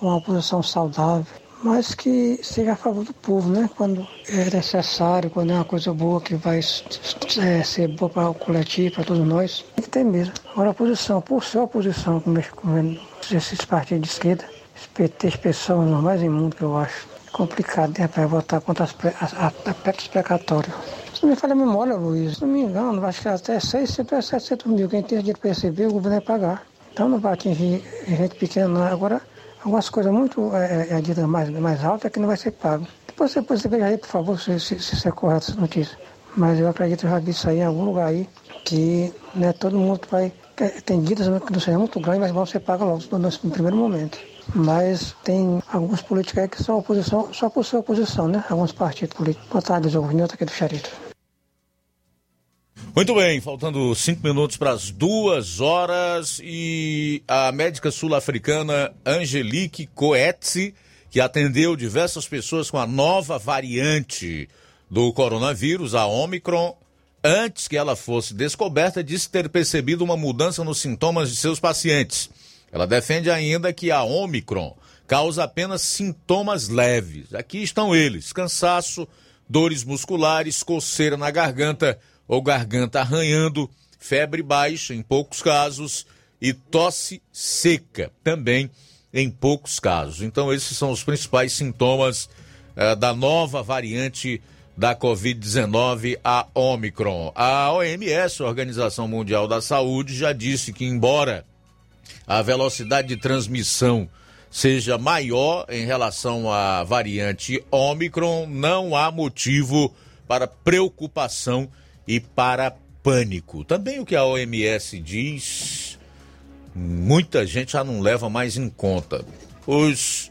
uma oposição saudável, mas que seja a favor do povo, né? Quando é necessário, quando é uma coisa boa que vai é, ser boa para o coletivo, para todos nós, tem que ter mesmo. Agora, a oposição, por ser oposição, como esses partidos de esquerda, esses pessoas normais imundos que eu acho, complicado, né, para votar contra as, precatórios. Se não me falha a memória, Luiz, se não me engano, acho que até 600 700 mil. Quem tem dinheiro para receber, o governo vai pagar. Então não vai atingir gente pequena, não. Agora, algumas coisas muito é, é, é mais, mais altas é que não vai ser pago. Depois você, depois você veja aí, por favor, se, se, se é correto, essa notícia. Mas eu acredito que eu já vi isso aí em algum lugar aí, que né, todo mundo vai. Tem dívidas que não sejam muito grandes, mas vão ser pagas logo no, no primeiro momento mas tem alguns políticos aí que são oposição só por ser oposição, né? Alguns partidos políticos. Boa tarde, Nilton aqui do Charito. Muito bem, faltando cinco minutos para as duas horas e a médica sul-africana Angelique Coetze, que atendeu diversas pessoas com a nova variante do coronavírus, a Omicron, antes que ela fosse descoberta, disse ter percebido uma mudança nos sintomas de seus pacientes. Ela defende ainda que a Omicron causa apenas sintomas leves. Aqui estão eles: cansaço, dores musculares, coceira na garganta ou garganta arranhando, febre baixa em poucos casos e tosse seca também em poucos casos. Então, esses são os principais sintomas eh, da nova variante da Covid-19, a Omicron. A OMS, a Organização Mundial da Saúde, já disse que, embora a velocidade de transmissão seja maior em relação à variante Omicron, não há motivo para preocupação e para pânico. Também o que a OMS diz, muita gente já não leva mais em conta. Os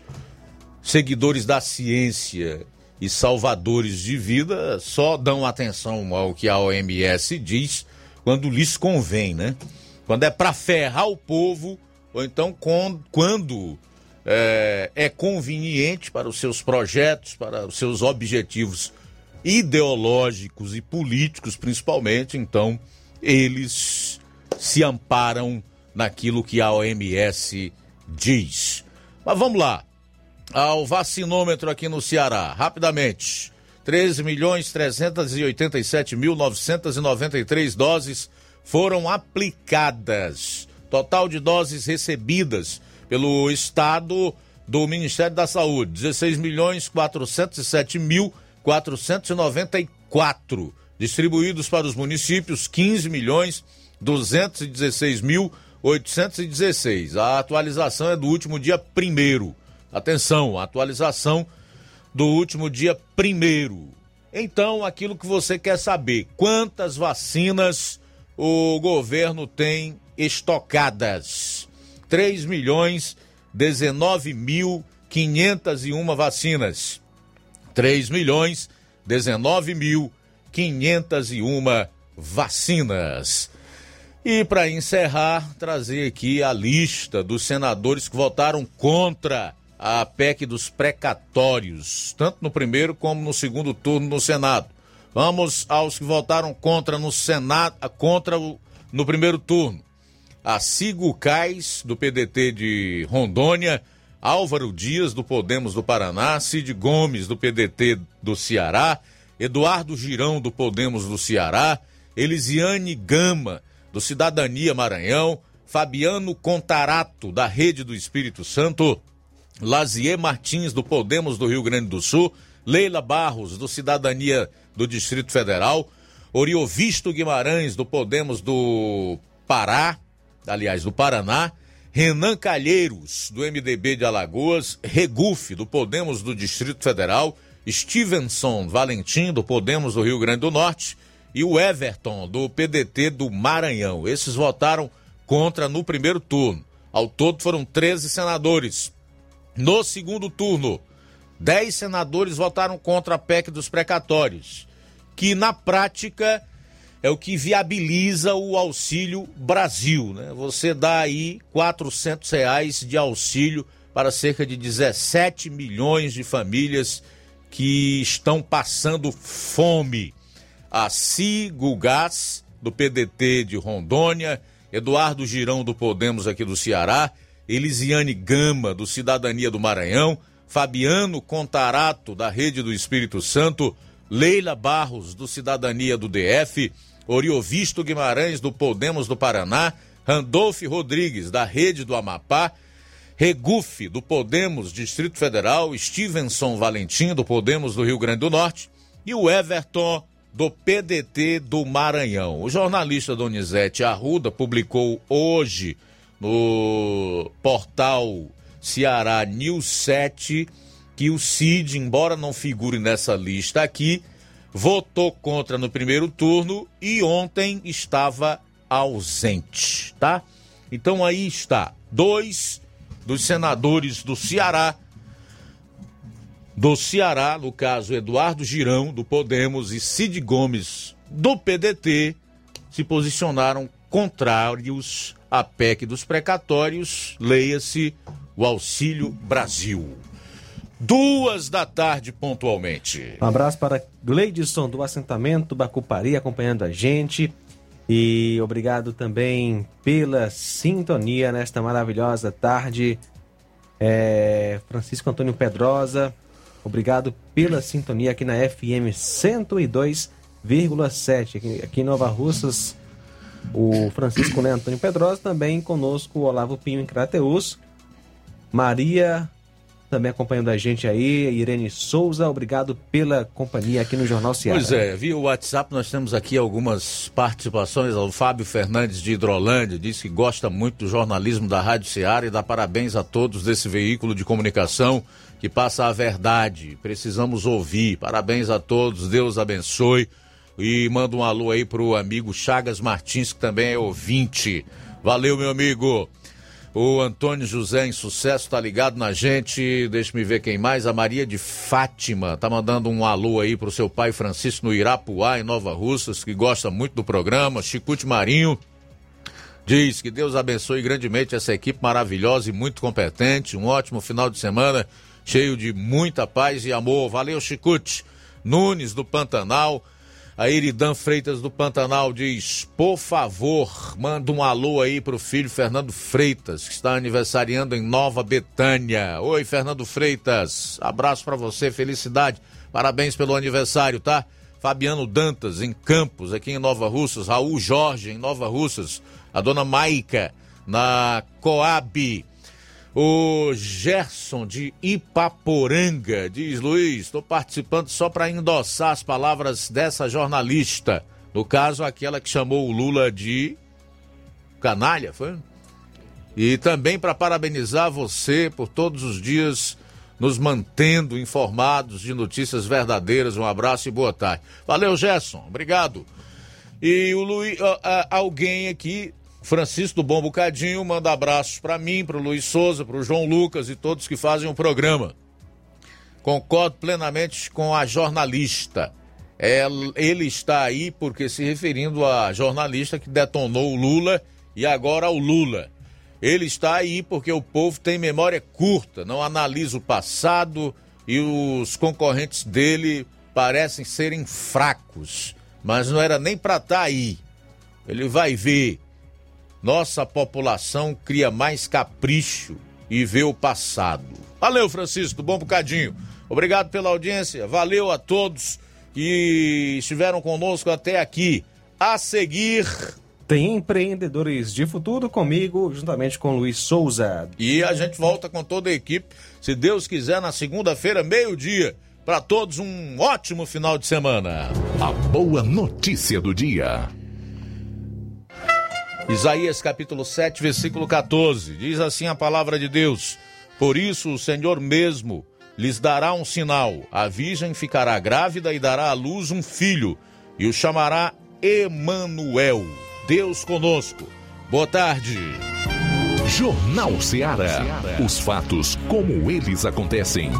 seguidores da ciência e salvadores de vida só dão atenção ao que a OMS diz quando lhes convém, né? Quando é para ferrar o povo, ou então quando é, é conveniente para os seus projetos, para os seus objetivos ideológicos e políticos, principalmente, então eles se amparam naquilo que a OMS diz. Mas vamos lá. Ao vacinômetro aqui no Ceará, rapidamente. 13 milhões 387 mil 993 doses foram aplicadas. Total de doses recebidas pelo Estado do Ministério da Saúde, 16 milhões 407 mil 494. Distribuídos para os municípios, 15 milhões 216 mil 816. A atualização é do último dia primeiro. Atenção, atualização do último dia primeiro. Então, aquilo que você quer saber, quantas vacinas o governo tem estocadas? 3 milhões 19 mil 501 vacinas. 3 milhões 19 mil 501 vacinas. E para encerrar, trazer aqui a lista dos senadores que votaram contra a PEC dos precatórios, tanto no primeiro como no segundo turno no Senado. Vamos aos que votaram contra no Senado, contra o, no primeiro turno. A Sigo Cais, do PDT de Rondônia, Álvaro Dias, do Podemos do Paraná, Cid Gomes, do PDT do Ceará, Eduardo Girão, do Podemos do Ceará, Elisiane Gama, do Cidadania Maranhão, Fabiano Contarato, da Rede do Espírito Santo, Lazier Martins, do Podemos do Rio Grande do Sul, Leila Barros, do Cidadania do Distrito Federal, Oriovisto Guimarães, do Podemos do Pará, aliás, do Paraná, Renan Calheiros, do MDB de Alagoas, Regufe, do Podemos do Distrito Federal, Stevenson Valentim, do Podemos do Rio Grande do Norte, e o Everton, do PDT do Maranhão. Esses votaram contra no primeiro turno. Ao todo foram 13 senadores. No segundo turno, 10 senadores votaram contra a PEC dos precatórios, que na prática é o que viabiliza o Auxílio Brasil. Né? Você dá aí 400 reais de auxílio para cerca de 17 milhões de famílias que estão passando fome a Cigo Gás, do PDT de Rondônia, Eduardo Girão, do Podemos aqui do Ceará, Elisiane Gama, do Cidadania do Maranhão, Fabiano Contarato, da Rede do Espírito Santo, Leila Barros, do Cidadania do DF, Oriovisto Guimarães, do Podemos do Paraná, Randolph Rodrigues, da Rede do Amapá, Regufe, do Podemos Distrito Federal, Stevenson Valentim, do Podemos do Rio Grande do Norte, e o Everton do PDT do Maranhão. O jornalista Donizete Arruda publicou hoje no portal Ceará News 7 que o Cid, embora não figure nessa lista aqui, votou contra no primeiro turno e ontem estava ausente, tá? Então aí está, dois dos senadores do Ceará do Ceará, no caso Eduardo Girão, do Podemos, e Cid Gomes, do PDT, se posicionaram contrários à PEC dos precatórios, leia-se o Auxílio Brasil. Duas da tarde, pontualmente. Um abraço para Gleidson do assentamento Bacupari acompanhando a gente. E obrigado também pela sintonia nesta maravilhosa tarde. É, Francisco Antônio Pedrosa, Obrigado pela sintonia aqui na FM 102,7. Aqui, aqui em Nova Russas, o Francisco Antônio Pedrosa, também conosco o Olavo Pinho em Crateus. Maria também acompanhando a gente aí, Irene Souza, obrigado pela companhia aqui no Jornal Ceará. Pois é, via o WhatsApp nós temos aqui algumas participações. O Fábio Fernandes de Hidrolândia disse que gosta muito do jornalismo da Rádio Ceará e dá parabéns a todos desse veículo de comunicação que passa a verdade. Precisamos ouvir. Parabéns a todos, Deus abençoe. E manda um alô aí pro amigo Chagas Martins, que também é ouvinte. Valeu, meu amigo. O Antônio José em sucesso tá ligado na gente. Deixa me ver quem mais. A Maria de Fátima tá mandando um alô aí pro seu pai Francisco no Irapuá, em Nova Russas, que gosta muito do programa. Chicute Marinho diz que Deus abençoe grandemente essa equipe maravilhosa e muito competente. Um ótimo final de semana cheio de muita paz e amor. Valeu, Chicute. Nunes do Pantanal. A Iridan Freitas do Pantanal diz: por favor, manda um alô aí pro filho Fernando Freitas, que está aniversariando em Nova Betânia. Oi, Fernando Freitas. Abraço para você, felicidade. Parabéns pelo aniversário, tá? Fabiano Dantas, em Campos, aqui em Nova Russas. Raul Jorge, em Nova Russas. A dona Maica, na Coab. O Gerson de Ipaporanga diz: Luiz, estou participando só para endossar as palavras dessa jornalista. No caso, aquela que chamou o Lula de canalha, foi? E também para parabenizar você por todos os dias nos mantendo informados de notícias verdadeiras. Um abraço e boa tarde. Valeu, Gerson. Obrigado. E o Luiz, alguém aqui Francisco do Bom Bocadinho manda abraços para mim, para o Luiz Souza, para o João Lucas e todos que fazem o programa. Concordo plenamente com a jornalista. Ele está aí porque se referindo à jornalista que detonou o Lula e agora ao Lula. Ele está aí porque o povo tem memória curta, não analisa o passado e os concorrentes dele parecem serem fracos. Mas não era nem para estar tá aí. Ele vai ver nossa população cria mais capricho e vê o passado. Valeu, Francisco, bom bocadinho. Obrigado pela audiência, valeu a todos que estiveram conosco até aqui. A seguir. Tem empreendedores de futuro comigo, juntamente com Luiz Souza. E a gente volta com toda a equipe, se Deus quiser, na segunda-feira, meio-dia. Para todos, um ótimo final de semana. A boa notícia do dia. Isaías capítulo 7, versículo 14. Diz assim a palavra de Deus: Por isso o Senhor mesmo lhes dará um sinal: a virgem ficará grávida e dará à luz um filho, e o chamará Emanuel, Deus conosco. Boa tarde. Jornal Ceará. Os fatos como eles acontecem.